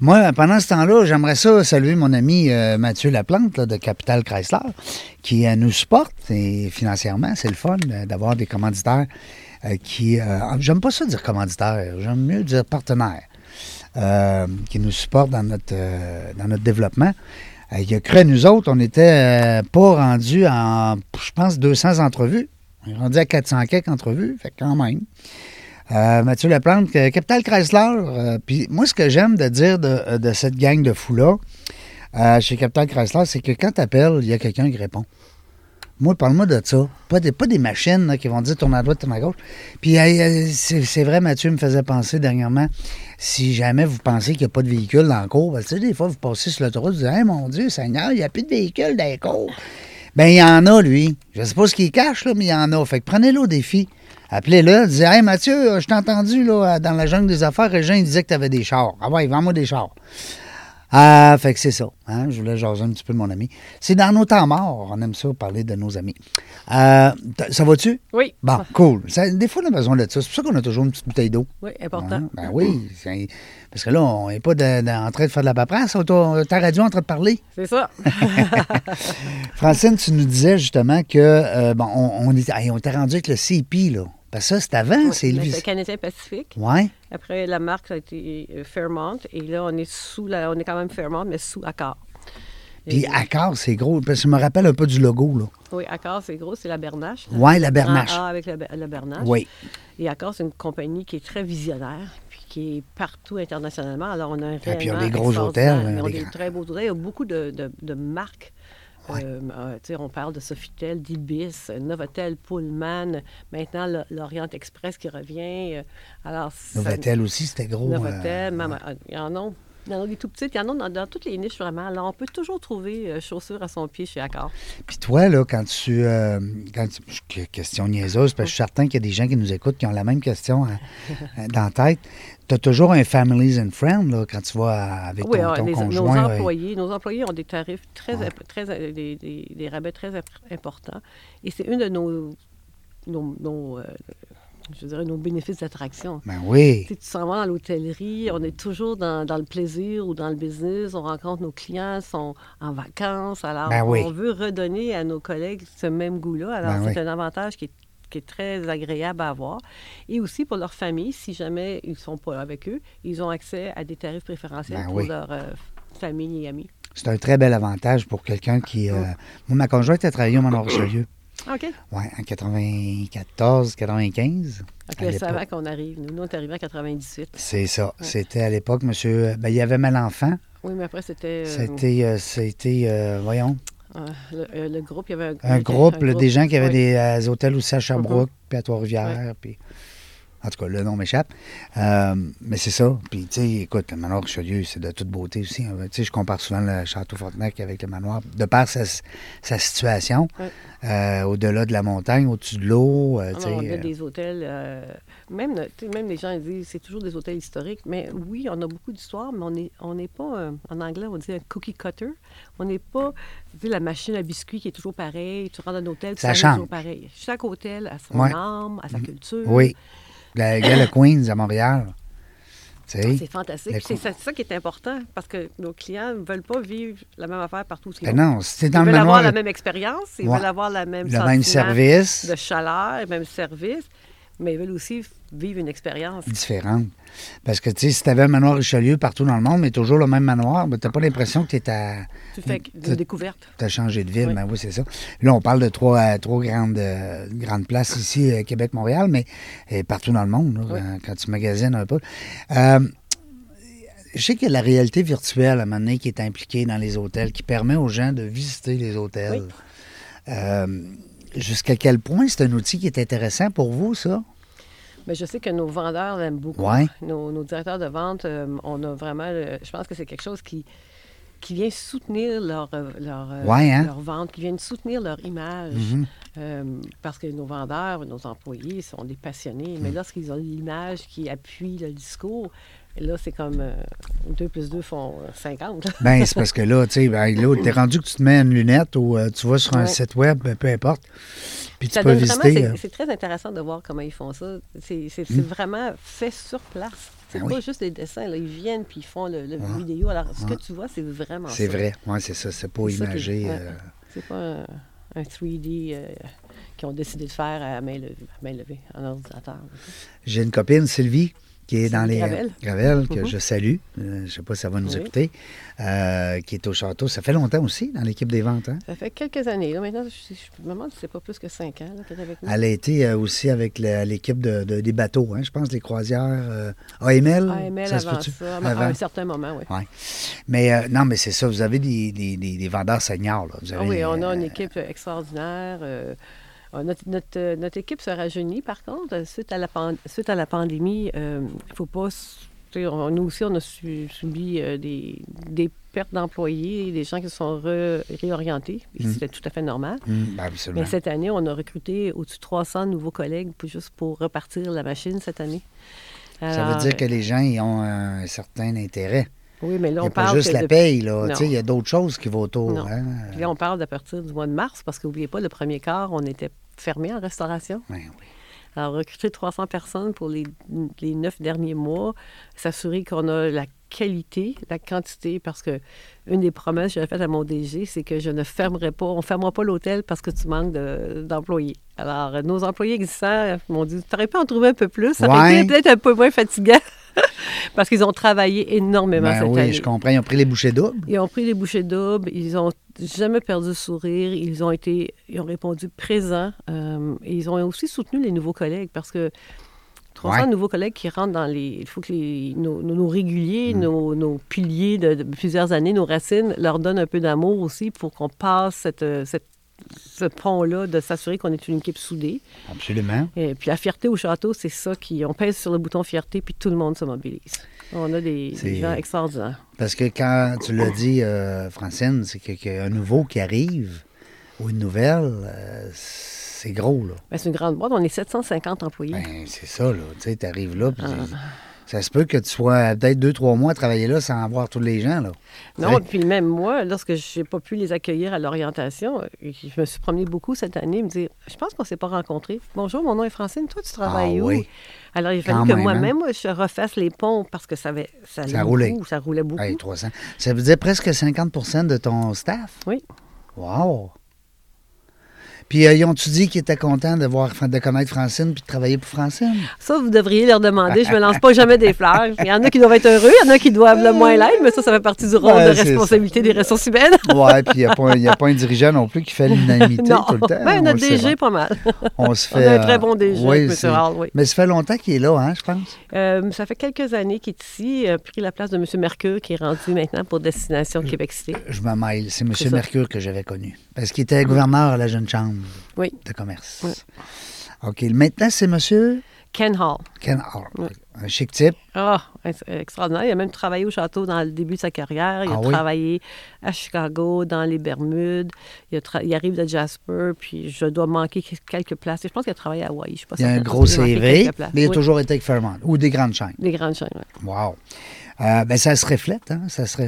Moi, pendant ce temps-là, j'aimerais ça saluer mon ami euh, Mathieu Laplante là, de Capital Chrysler qui euh, nous supporte et financièrement. C'est le fun euh, d'avoir des commanditaires euh, qui. j'aime pas ça dire commanditaire, j'aime mieux dire partenaire. qui nous supportent dans notre, dans notre développement. Il a cru nous autres, on n'était pas rendus en, je pense, 200 entrevues. On rendu à 400 quelques entrevues, fait quand même. Euh, Mathieu Laplante, que- Capital Chrysler. euh, Puis moi, ce que j'aime de dire de, de cette gang de fous-là, euh, chez Capital Chrysler, c'est que quand tu appelles, il y a quelqu'un qui répond. Moi, parle-moi de ça. Pas des, machines qui vont dire tourne à droite, tourne à gauche. Puis euh, euh, c'est vrai, Mathieu me faisait penser dernièrement, si jamais vous pensez qu'il n'y a pas de véhicule dans le cours, ben, tu sais, des fois, vous passez sur l'autoroute, vous dites Hey, mon Dieu, Seigneur, il n'y a plus de véhicules dans les cours. Ben, il y en a, lui. Je sais pas ce qu'il cache, là, mais il y en a. Fait que prenez-le au défi. Appelez-le, disez Hey Mathieu, je t'ai entendu là, dans la jungle des affaires, Régent, il disait que tu avais des chars. Ah ouais, vends-moi des chars. Ah, fait que c'est ça. Hein? Je voulais jaser un petit peu de mon ami. C'est dans nos temps morts. On aime ça parler de nos amis. Euh, ça va-tu? Oui. Bon, *laughs* cool. Ça- des fois, on a besoin de ça. C'est pour ça qu'on a toujours une petite bouteille d'eau. Oui, important. Hein? Ben oui. Parce que là, on n'est pas de- de- en train de faire de la paperasse. On ta radio en train de parler. C'est ça. *laughs* Francine, tu nous disais justement que euh, bon, on, on, est- hey, on était rendu avec le CP, là. Parce que ça, c'est avant, c'est Mais lui. C'est Canadien Pacifique. Ouais. Après, la marque a été euh, Fairmont. Et là, on est sous la, on est quand même Fairmont, mais sous Accor. Puis Et- Accor, c'est gros. Parce que je me rappelle un peu du logo, là. Oui, Accor, c'est gros, c'est la Bernache. Ouais, la Bernache. A avec la, Ber- la Bernache. Oui. Et Accor, c'est une compagnie qui est très visionnaire, puis qui est partout internationalement. Alors, on a un puis ils ont rayonnement des gros hôtels, Ils ont des des grands. très beaux hôtels. Il y a beaucoup de, de- de marques. Ouais. Euh, euh, on parle de Sofitel, d'Ibis, Novotel, Pullman, maintenant l'Orient Express qui revient. Euh, Alors, ça- Novotel aussi, c'était gros. Novotel, euh, euh, il y en a. Il y en a des tout petites, il y en a dans, dans toutes les niches vraiment. Alors, on peut toujours trouver euh, chaussures à son pied chez Accor. Puis toi, là, quand tu. euh, quand tu- que- question niaiseuse, parce que je suis certain qu'il y a des gens qui nous écoutent qui ont la même question hein, *laughs* euh, dans la tête. Tu as toujours un families and friends, là, quand tu vas avec ton, Oui, ah, ton les- nos ouais. employés, nos employés ont des tarifs très, Ouais. très euh, des, des- des rabais très imp- importants. Et c'est une de nos, nos, nos, euh, je dirais, nos bénéfices d'attraction. Ben oui. Tu s'en vas dans l'hôtellerie, on est toujours dans, dans le plaisir ou dans le business, on rencontre nos clients, sont en vacances. Alors, Ben oui. on veut redonner à nos collègues ce même goût-là. Alors, Ben c'est oui. un avantage qui est, qui est très agréable à avoir. Et aussi pour leur famille, si jamais ils ne sont pas avec eux, ils ont accès à des tarifs préférentiels Ben pour oui. leur euh, famille et amis. C'est un très bel avantage pour quelqu'un qui. euh, moi, ma conjointe a travaillé au Manoir Richelieu. *coughs* OK. Oui, en 94, 95. OK, l'époque. avant qu'on arrive. Nous, nous, on est arrivés en 98. C'est ça. C'était à l'époque, monsieur. Ben, il y avait Malenfant. Oui, mais après, c'était... euh, C'était, euh, c'était euh, voyons, euh, le, euh, le groupe, il y avait un groupe, des gens qui avaient oui. des euh, hôtels aussi à Sherbrooke, puis à Trois-Rivières. Puis... En tout cas, le nom m'échappe. Euh, mais c'est ça. Puis, tu sais, écoute, le manoir Richelieu, c'est de toute beauté aussi. hein. Tu sais, je compare souvent le château Frontenac avec le manoir, de par sa, sa situation, euh, au-delà de la montagne, au-dessus de l'eau. euh, Ah on a euh, des hôtels, même, les gens ils disent c'est toujours des hôtels historiques, mais oui, on a beaucoup d'histoires, mais on n'est on pas, en anglais, on dit un cookie cutter. On n'est pas, tu sais, la machine à biscuits qui est toujours pareille. Tu rentres dans un hôtel, Ça change. toujours pareil. Chaque hôtel a son âme, a sa culture. Oui. La Gala Queens à Montréal. Sais? C'est fantastique. C'est ça, c'est ça qui est important, parce que nos clients ne veulent pas vivre la même affaire partout Ben non, si t'es Ils dans le veulent avoir la même expérience, ils Ouais. veulent avoir la même le même service, de chaleur, le même service, mais ils veulent aussi vivre une expérience. différente. Parce que, tu sais, si t'avais un manoir Richelieu partout dans le monde, mais toujours le même manoir, ben, t'as pas l'impression que t'es à... Tu fais une découverte. T'as changé de ville, Oui. ben oui, c'est ça. Là, on parle de trois, euh, trois grandes, euh, grandes places ici, euh, Québec-Montréal, mais partout dans le monde, Oui. quand, quand tu magasines un peu. Euh, je sais qu'il y a la réalité virtuelle à un moment donné qui est impliquée dans les hôtels, qui permet aux gens de visiter les hôtels. Oui. Jusqu'à quel point c'est un outil qui est intéressant pour vous, ça? Mais je sais que nos vendeurs l'aiment beaucoup. Ouais. Nos, nos directeurs de vente, euh, on a vraiment. le- je pense que c'est quelque chose qui, qui vient soutenir leur, euh, leur, euh, Ouais, hein? leur vente, qui vient soutenir leur image. Mhm. Euh, parce que nos vendeurs, nos employés sont des passionnés. Mm. Mais lorsqu'ils ont l'image qui appuie le discours, là, c'est comme 2 plus 2 font euh, 50. *laughs* Ben, c'est parce que là, tu sais, ben, là, t'es rendu que tu te mets une lunette ou euh, tu vas sur un Ouais. site web, ben, peu importe. Puis tu Ça peux donne vraiment- visiter. c'est- euh, très intéressant de voir comment ils font ça. C'est c'est vraiment fait sur place. C'est Ben pas oui. juste des dessins. Là. Ils viennent puis ils font le, le Ouais. vidéo. Alors, ce Ouais. que tu vois, c'est vraiment c'est vrai. Oui, c'est ça. C'est pas imagé. euh, C'est pas un, un 3D euh, qu'ils ont décidé de faire à main levée, à main levée en ordinateur. J'ai une copine, Sylvie, qui est dans les Gravel. Gravel, que Mhm. je salue. Euh, je sais pas si ça va nous Oui. écouter. euh, qui est au château. Ça fait longtemps aussi dans l'équipe des ventes. Hein? Ça fait quelques années. Là, maintenant, je, je me demande si c'est pas plus que cinq ans qu'elle est avec nous. Elle a été euh, aussi avec l'équipe de, de- des bateaux, hein, je pense, les croisières. AML. AML ça se avant peut-tu? ça, à Avant. un certain moment, oui. Ouais. Mais euh, non, mais c'est ça. Vous avez des, des- vendeurs seniors. Là. Vous Ah oui, on a une équipe extraordinaire. Euh, euh, notre, notre, euh, notre équipe se rajeunit, par contre. Euh, Suite à la, pan- suite à la pandémie, il ne faut pas... on- nous aussi, on a su- subi euh, des, des pertes d'employés, des gens qui se sont réorientés. Et Mm. C'était tout à fait normal. hum, ben. Mais cette année, on a recruté au-dessus de 300 nouveaux collègues pour, juste pour repartir la machine cette année. ça veut dire que les gens ils ont un certain intérêt. Oui, mais là, on a pas parle juste la de- paye. Là. Il y a d'autres choses qui vont autour. Non. Hein? Puis là, on parle d'à partir du mois de mars, parce qu'oubliez pas, le premier quart, on était fermé en restauration. Ouais, oui. Alors, recruter 300 personnes pour les, les neuf derniers mois, s'assurer qu'on a la qualité, la quantité, parce que une des promesses que j'avais faites à mon DG, c'est que je ne fermerai pas, on ne fermera pas l'hôtel parce que tu manques de- d'employés. Alors, nos employés existants m'ont dit, tu aurais pu en trouver un peu plus, ça aurait Ouais. été peut-être un peu moins fatigant, *laughs* parce qu'ils ont travaillé énormément Ben cette oui, année. je comprends. Ils ont pris les bouchées doubles. Ils ont pris les bouchées doubles, ils ont jamais perdu le sourire, ils ont été, ils ont répondu présents, euh, et ils ont aussi soutenu les nouveaux collègues parce que 300 Ouais. nouveaux collègues qui rentrent dans les, il faut que les, nos, nos- nos réguliers, Mm. nos, nos piliers de, de plusieurs années, nos racines, leur donnent un peu d'amour aussi pour qu'on passe cette, cette- ce pont-là de s'assurer qu'on est une équipe soudée. Absolument. Et puis la fierté au château, c'est ça qui, on pèse sur le bouton fierté puis tout le monde se mobilise. On a des, gens extraordinaires. Parce que quand tu l'as dit, euh, Francine, c'est que- qu'il y a un nouveau qui arrive ou une nouvelle, euh, c'est gros, là. Ben, c'est une grande boîte, on est 750 employés. Ben, c'est ça, là. Tu sais, tu arrives là, puis Ah. Ça se peut que tu sois peut-être deux, trois mois à travailler là sans voir tous les gens, là. Non, Ouais. puis même moi, lorsque je n'ai pas pu les accueillir à l'orientation, euh, je me suis promenée beaucoup cette année, me dire Je pense qu'on ne s'est pas rencontrés. Bonjour, mon nom est Francine, toi, tu travailles Ah où? oui. Alors, il fallu que même, moi-même, moi, je refasse les ponts parce que ça, avait, ça, roulait. beaucoup, ça roulait beaucoup. Hey, 300. Ça veut dire presque 50% de ton staff? Oui. Wow! Puis, euh, ils ont-tu dit qu'ils étaient contents de, voir, de connaître Francine puis de travailler pour Francine? Ça, vous devriez leur demander. Je me lance pas jamais des fleurs. Il y en a qui doivent être heureux, il y en a qui doivent le moins l'être, mais ça, ça fait partie du rôle Ouais, de responsabilité des ressources humaines. *laughs* Ouais, puis il n'y a, pas un- y a pas un dirigeant non plus qui fait l'unanimité tout le temps. Ben, notre DG, pas mal. *laughs* On se On fait. a un euh, très bon DG, oui, M. Hall, oui. Mais ça fait longtemps qu'il est là, hein, je pense. Euh, ça fait quelques années qu'il est ici, il a pris la place de M. Mercure, qui est rendu maintenant pour Destination Québec City. Je me mêle. C'est M. Mercure que j'avais connu. Parce qu'il était gouverneur à la Jeune Chambre Oui. de commerce. Oui. OK. Maintenant, c'est M. Ken Hall. Ken Hall. Un chic type. Ah, extraordinaire. Il a même travaillé au château dans le début de sa carrière. Il Ah a travaillé à Chicago, dans les Bermudes. Il, a tra- il arrive de Jasper, puis je dois manquer quelques places. Je pense qu'il a travaillé à Hawaï. Je sais pas Il y a un gros CV, mais il a toujours été avec Fairmont ou des grandes chaînes. Des grandes chaînes, oui. Wow. Euh, ben, ça se reflète, hein? Ça se Oui.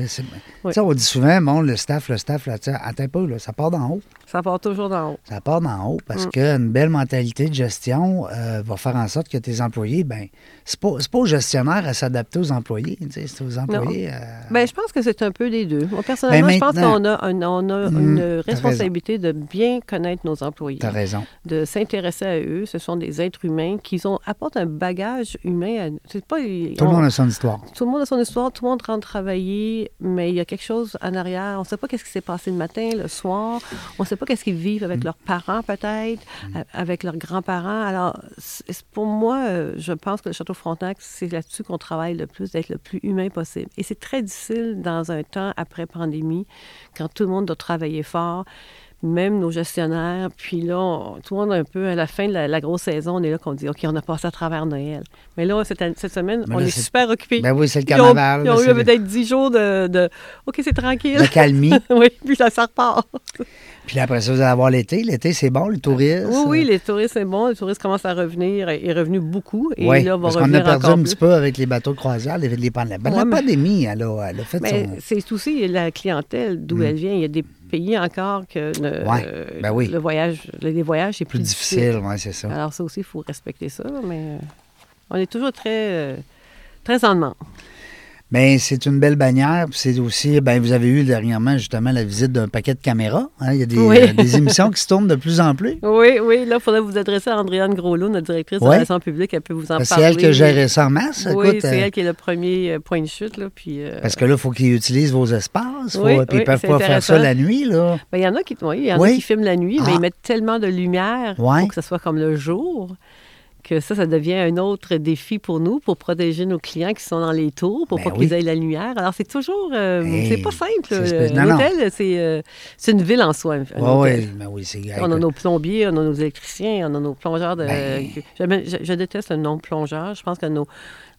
Tu sais, On dit souvent, bon, le staff, le staff, là, attends un peu, là, ça part d'en haut. Ça part toujours d'en haut. Ça part d'en haut parce Mm. qu'une belle mentalité de gestion euh, va faire en sorte que tes employés, ben, c'est pas, pas aux gestionnaires à s'adapter aux employés, c'est aux employés. euh, Ben, je pense que c'est un peu des deux. Moi, personnellement, Ben, je pense qu'on a, un- on a Mm, une responsabilité de bien connaître nos employés, T'as raison. de s'intéresser à eux. Ce sont des êtres humains qui ont, apportent un bagage humain. à- pas, Tout on- le monde a son histoire. tout le monde a son histoire, tout le monde rentre travailler, mais il y a quelque chose en arrière. On ne sait pas qu'est-ce qui s'est passé le matin, le soir. On sait pas qu'est-ce qu'ils vivent avec leurs parents, peut-être, a- avec leurs grands-parents. Alors, pour moi, euh, je pense que le Château Frontenac, c'est là-dessus qu'on travaille le plus, d'être le plus humain possible. Et c'est très difficile dans un temps après pandémie, quand tout le monde doit travailler fort même nos gestionnaires. Puis là, on- tout le monde un peu, à la fin de la, la grosse saison, on est là qu'on dit, OK, on a passé à travers Noël. Mais là, cette, cette semaine, on est super occupés. Ben oui, c'est le Ils ont, carnaval. ils ont c'est eu le- peut-être 10 jours de, de OK, c'est tranquille. la calmie. *laughs* oui, puis là, ça repart. Puis là, après ça, vous allez avoir l'été. L'été, c'est bon, le tourisme. Oui, oui, les touristes, c'est bon. Les touristes commencent à revenir. Il est revenu beaucoup. Et Oui, là, va parce qu'on a perdu un plus. petit peu avec les bateaux de croisière, les, les pandémies. Ben, Ouais, la pandémie, elle a, elle a fait son... c'est aussi la clientèle d'où Mm. elle vient. Il y a des pays encore que le, Ouais, euh, ben oui. le voyage, les voyages, c'est plus plus, difficile, c'est ça. Alors ça aussi, il faut respecter ça, mais euh, on est toujours très, euh, très en demande. Mais c'est une belle bannière. C'est aussi, ben, vous avez eu dernièrement justement la visite d'un paquet de caméras. hein. Il y a des, Oui. euh, des émissions qui se tournent de plus en plus. *laughs* Oui, oui, là, il faudrait vous adresser à Andréane Groslot, notre directrice de Ouais. relations publiques. Elle peut vous en Parce parler. c'est elle qui géré ça en masse. Oui, c'est euh, elle qui est le premier euh, point de chute. Là, puis, euh, Parce que là, il faut qu'ils utilisent vos espaces. Faut, Oui, puis ils oui, peuvent pas faire ça la nuit. Là. ben, il y en a qui, oui, il y en Oui. a qui filment la nuit, mais Ah. ils mettent tellement de lumière pour que ce soit comme le jour ça, ça devient un autre défi pour nous, pour protéger nos clients qui sont dans les tours, pour Ben pas oui. qu'ils aient la lumière. Alors, c'est toujours... euh, Hey, c'est pas simple. euh. L'hôtel, c'est euh, c'est une ville en soi. un Oui, ben oui, c'est On a nos plombiers, on a nos électriciens, on a nos plongeurs de. Ben. Je, je déteste le nom plongeur. Je pense que nos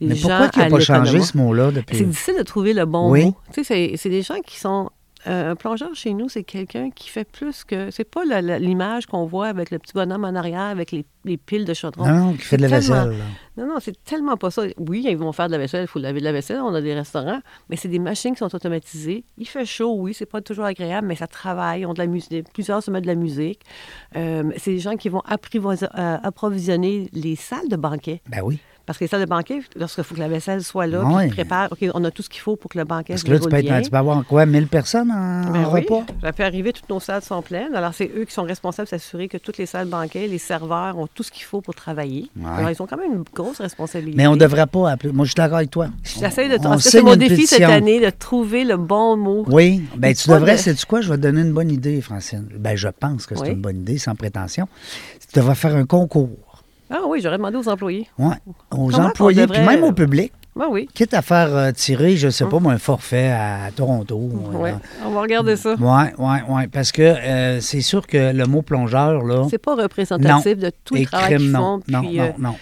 les Mais gens pourquoi il n'a à pas changé ce mot-là depuis? C'est difficile de trouver le bon Oui. mot. Tu sais, c'est des gens qui sont. Euh, un plongeur chez nous, c'est quelqu'un qui fait plus que. C'est pas l'image qu'on voit avec le petit bonhomme en arrière, avec les, les piles de chaudron. Non, non, qui fait de la tellement- vaisselle. là. Non, non, c'est tellement pas ça. Oui, ils vont faire de la vaisselle, il faut laver de la vaisselle, on a des restaurants, mais c'est des machines qui sont automatisées. Il fait chaud, oui, c'est pas toujours agréable, mais ça travaille, ont de la musique. Plusieurs se mettent de la musique. Euh, c'est des gens qui vont euh, approvisionner les salles de banquet. Ben oui. Parce que les salles de banquet, lorsqu'il faut que la vaisselle soit là, Ouais. puis qu'ils préparent, OK, on a tout ce qu'il faut pour que le banquet Parce se que là, tu peux, être, bien. tu peux avoir quoi, 1000 personnes en, Ben en oui, repas? ça peut arriver, toutes nos salles sont pleines. Alors, c'est eux qui sont responsables de s'assurer que toutes les salles banquets, les serveurs ont tout ce qu'il faut pour travailler. Ouais. Alors, ils ont quand même une grosse responsabilité. Mais on ne devrait pas appeler. Moi, je suis d'accord avec toi. J'essaie de. On- c'est mon défi cette année, de trouver le bon mot. Oui, ben tu devrais, de- sais-tu quoi, je vais te donner une bonne idée, Francine. Ben je pense que c'est Oui. une bonne idée, sans prétention. Tu devrais faire un concours. Ah oui, j'aurais demandé aux employés. Ouais, aux Comment employés, puis même au public. Ah oui. Quitte à faire euh, tirer, je sais pas, moi, un forfait à Toronto. Oui. euh, On va regarder ça. Oui, oui, oui. Parce que euh, c'est sûr que le mot plongeur, là. C'est pas représentatif de tout le et travail qu'ils non. font. Non, puis, non, euh, non.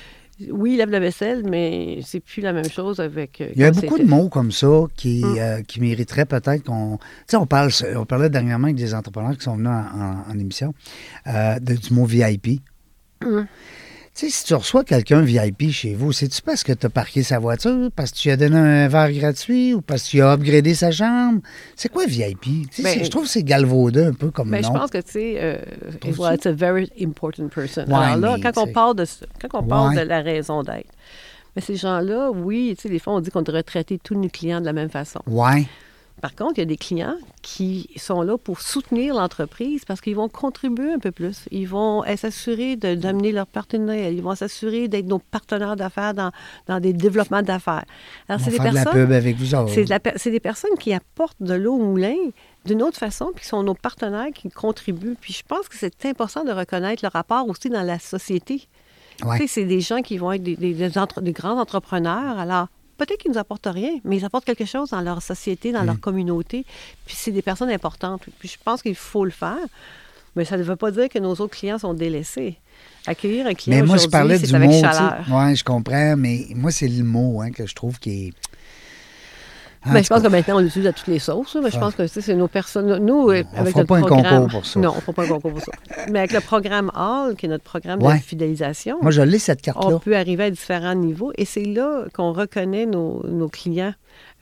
oui, ils lèvent la vaisselle, mais c'est plus la même chose avec. euh, Il y a beaucoup de mots comme ça qui, euh, qui mériteraient peut-être qu'on. Tu sais, on, parle, on parlait dernièrement avec des entrepreneurs qui sont venus en, en- en émission euh, de- du mot VIP. Mm. Tu sais, si tu reçois quelqu'un VIP chez vous, c'est-tu parce que tu as parqué sa voiture, parce que tu lui as donné un verre gratuit ou parce que tu as upgradé sa chambre? C'est quoi VIP? Ben, je trouve que c'est galvaudé un peu comme Mais nom. je pense que, tu sais, euh, well, it's a very important person. Ouais, Alors là, mais, quand on parle de, ce- quand on parle Ouais. de la raison d'être, mais ces gens-là, oui, tu sais, des fois, on dit qu'on devrait traiter tous nos clients de la même façon. Ouais. Par contre, il y a des clients qui sont là pour soutenir l'entreprise parce qu'ils vont contribuer un peu plus. Ils vont s'assurer d'amener leurs partenaires. Ils vont s'assurer d'être nos partenaires d'affaires dans, dans des développements d'affaires. Alors, c'est des faire de la personnes... pub avec vous autres. C'est de des personnes qui apportent de l'eau au moulin d'une autre façon, puis qui sont nos partenaires qui contribuent. Puis je pense que c'est important de reconnaître le rapport aussi dans la société. Ouais. Tu sais, c'est des gens qui vont être des, des- des entre- des grands entrepreneurs. Alors, peut-être qu'ils nous apportent rien, mais ils apportent quelque chose dans leur société, dans Mm. leur communauté. Puis c'est des personnes importantes. Puis je pense qu'il faut le faire. Mais ça ne veut pas dire que nos autres clients sont délaissés. Accueillir un client Mais moi, je parlais du c'est avec mot. chaleur. Oui, je comprends, mais moi, c'est le mot hein, que je trouve qui est. Ben, tout je pense que maintenant, on l'utilise à toutes les sauces. Mais je pense que c'est nos personnes. Nous, euh, On avec fera pas un concours pour ça. Non, on ne fera pas un concours pour ça. Mais avec le programme Hall, qui est notre programme Ouais. de fidélisation, Moi, je l'ai, cette carte-là. on peut arriver à différents niveaux. Et c'est là qu'on reconnaît nos, nos clients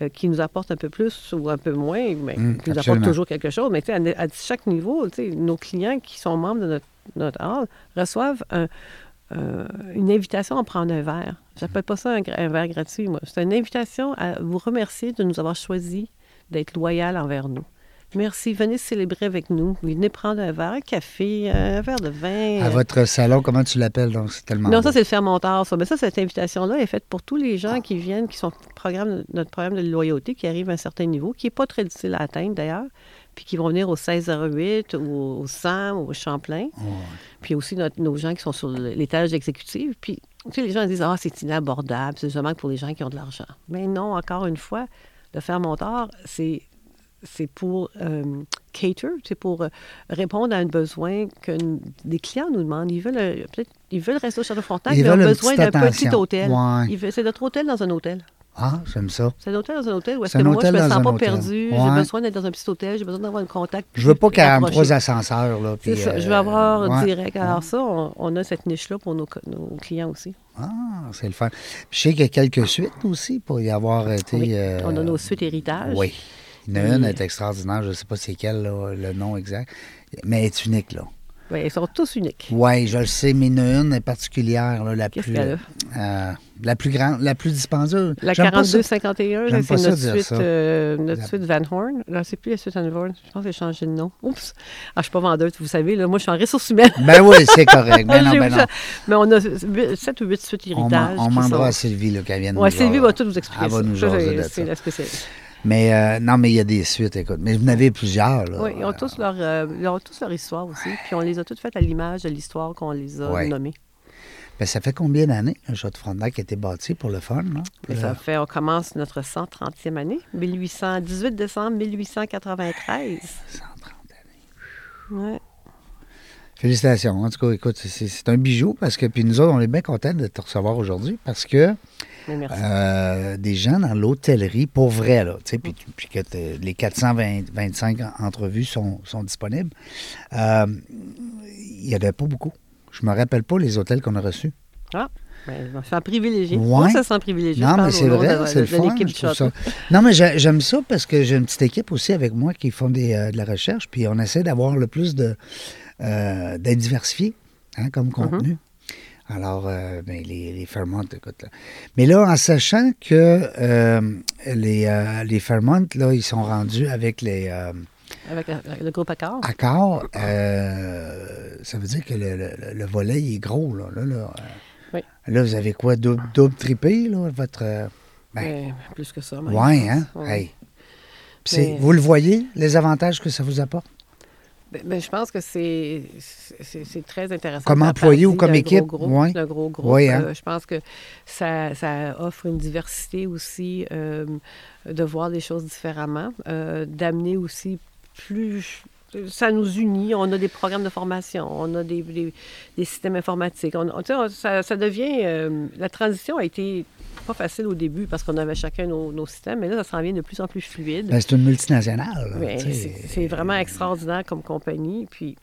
euh, qui nous apportent un peu plus ou un peu moins, mais Mm, qui nous absolument. apportent toujours quelque chose. Mais tu sais, à, à chaque niveau, nos clients qui sont membres de notre, notre hall reçoivent un- euh, une invitation à prendre un verre. J'appelle pas ça un, verre gratuit, moi. C'est une invitation à vous remercier de nous avoir choisi d'être loyal envers nous. Merci, venez célébrer avec nous. Venez prendre un verre, un café, un verre de vin. À votre salon, comment tu l'appelles? Donc, c'est tellement. Non, beau. ça, c'est le fermenteur, ça. Mais ça, cette invitation-là est faite pour tous les gens qui viennent, qui sont programme, notre programme de loyauté, qui arrive à un certain niveau, qui n'est pas très difficile à atteindre d'ailleurs, puis qui vont venir au 1608, ou au 100, ou au Champlain. Puis aussi notre- nos gens qui sont sur l'étage exécutif. Puis, tu sais, les gens disent, ah, c'est inabordable, c'est seulement pour les gens qui ont de l'argent. Mais non, encore une fois, le fermenteur, c'est c'est pour euh, cater, c'est pour euh, répondre à un besoin que des clients nous demandent. Ils veulent, euh, peut-être, ils veulent rester au Château Frontenac, Ils mais ils ont besoin d'un petit hôtel. Ouais. Ils veulent- C'est notre hôtel dans un hôtel. Ah, j'aime ça. C'est un hôtel dans un hôtel où est-ce que moi, je me sens pas perdu. Ouais. J'ai besoin d'être dans un petit hôtel, j'ai besoin d'avoir un contact. Je veux pas plus 43 rapproché. ascenseurs. Là, puis, ça, je veux euh, avoir ouais. direct. Alors ça, on, on a cette niche-là pour nos, clients aussi. Ah, c'est le fun. Puis je sais qu'il y a quelques suites aussi pour y avoir été. Oui. euh, On a nos suites héritage. Oui. Il y en a une, est extraordinaire. Je ne sais pas c'est quelle, là, le nom exact. Mais elle est unique, là. Oui, ils sont tous uniques. Oui, je le sais, mais une est particulière, là, la plus. euh, la plus grande, la plus dispendieuse. La J'aime pas ça. 4251, J'aime c'est notre suite, euh, notre La- suite Van Horn. Là, c'est plus la suite Van Horn. Je pense que j'ai changé de nom. Oups. Ah, je suis pas vendeuse, vous savez. Là, moi, je suis en ressources humaines. Ben oui, c'est correct. *laughs* Ben non, ben non. Mais on a 7 ou 8 suites On, héritage. m'en- on sont- à Sylvie là, qu'elle vienne Ouais, nous Sylvie va tout vous expliquer. Elle va nous jaser c'est- la spécialiste. Mais euh, non, mais il y a des suites, écoute. Mais vous en avez plusieurs, là. Oui, ils ont, tous leur, euh, ils ont tous leur histoire aussi. Puis on les a toutes faites à l'image de l'histoire qu'on les a Ouais. nommées. Ben, ça fait combien d'années, le Château Frontenac qui a été bâti pour le fun, là? Et Là, ça fait, on commence notre 130e année, 1800, 18 décembre 1893. 130 années. Ouais. Félicitations. En tout cas, écoute, c'est- un bijou parce que, puis nous autres, on est bien contents de te recevoir aujourd'hui parce que merci. euh, des gens dans l'hôtellerie, pour vrai, là, tu sais, puis, puis que les 425 en- entrevues sont, sont disponibles, euh, il n'y en avait pas beaucoup. Je me rappelle pas les hôtels qu'on a reçus. Ah, ben, je me sens privilégié. Ouais. Ça sent privilégié. Non, mais c'est vrai, c'est le fun. je ça. Non, mais j'ai- j'aime ça parce que j'ai une petite équipe aussi avec moi qui font des, euh, de la recherche, puis on essaie d'avoir le plus de euh, d'être diversifié hein, comme contenu. Alors, euh, ben, les, les Fairmont, écoute. Là. Mais là, en sachant que euh, les, euh, les Fairmont, là, ils sont rendus avec les Avec le, groupe Accord. accords, euh, ça veut dire que le, le- le volet, il est gros, là. Là, là, Oui. là, vous avez quoi, double, double trippé, là, votre... ben, plus que ça. oui, hein? Ouais. Hey. Puis c'est- Mais- Vous le voyez, les avantages que ça vous apporte? Ben, ben, je pense que c'est très intéressant. Comme employé ou comme équipe, Gros groupe, gros groupe. Hein. Euh, je pense que ça, ça offre une diversité aussi euh, de voir les choses différemment, euh, d'amener aussi plus. Ça nous unit. On a des programmes de formation, on a des, des- des systèmes informatiques. On, on- ça, ça devient. euh, la transition a été pas facile au début parce qu'on avait chacun nos, nos systèmes, mais là, ça s'en vient de plus en plus fluide. Ben, c'est une multinationale. c'est vraiment extraordinaire comme compagnie. Puis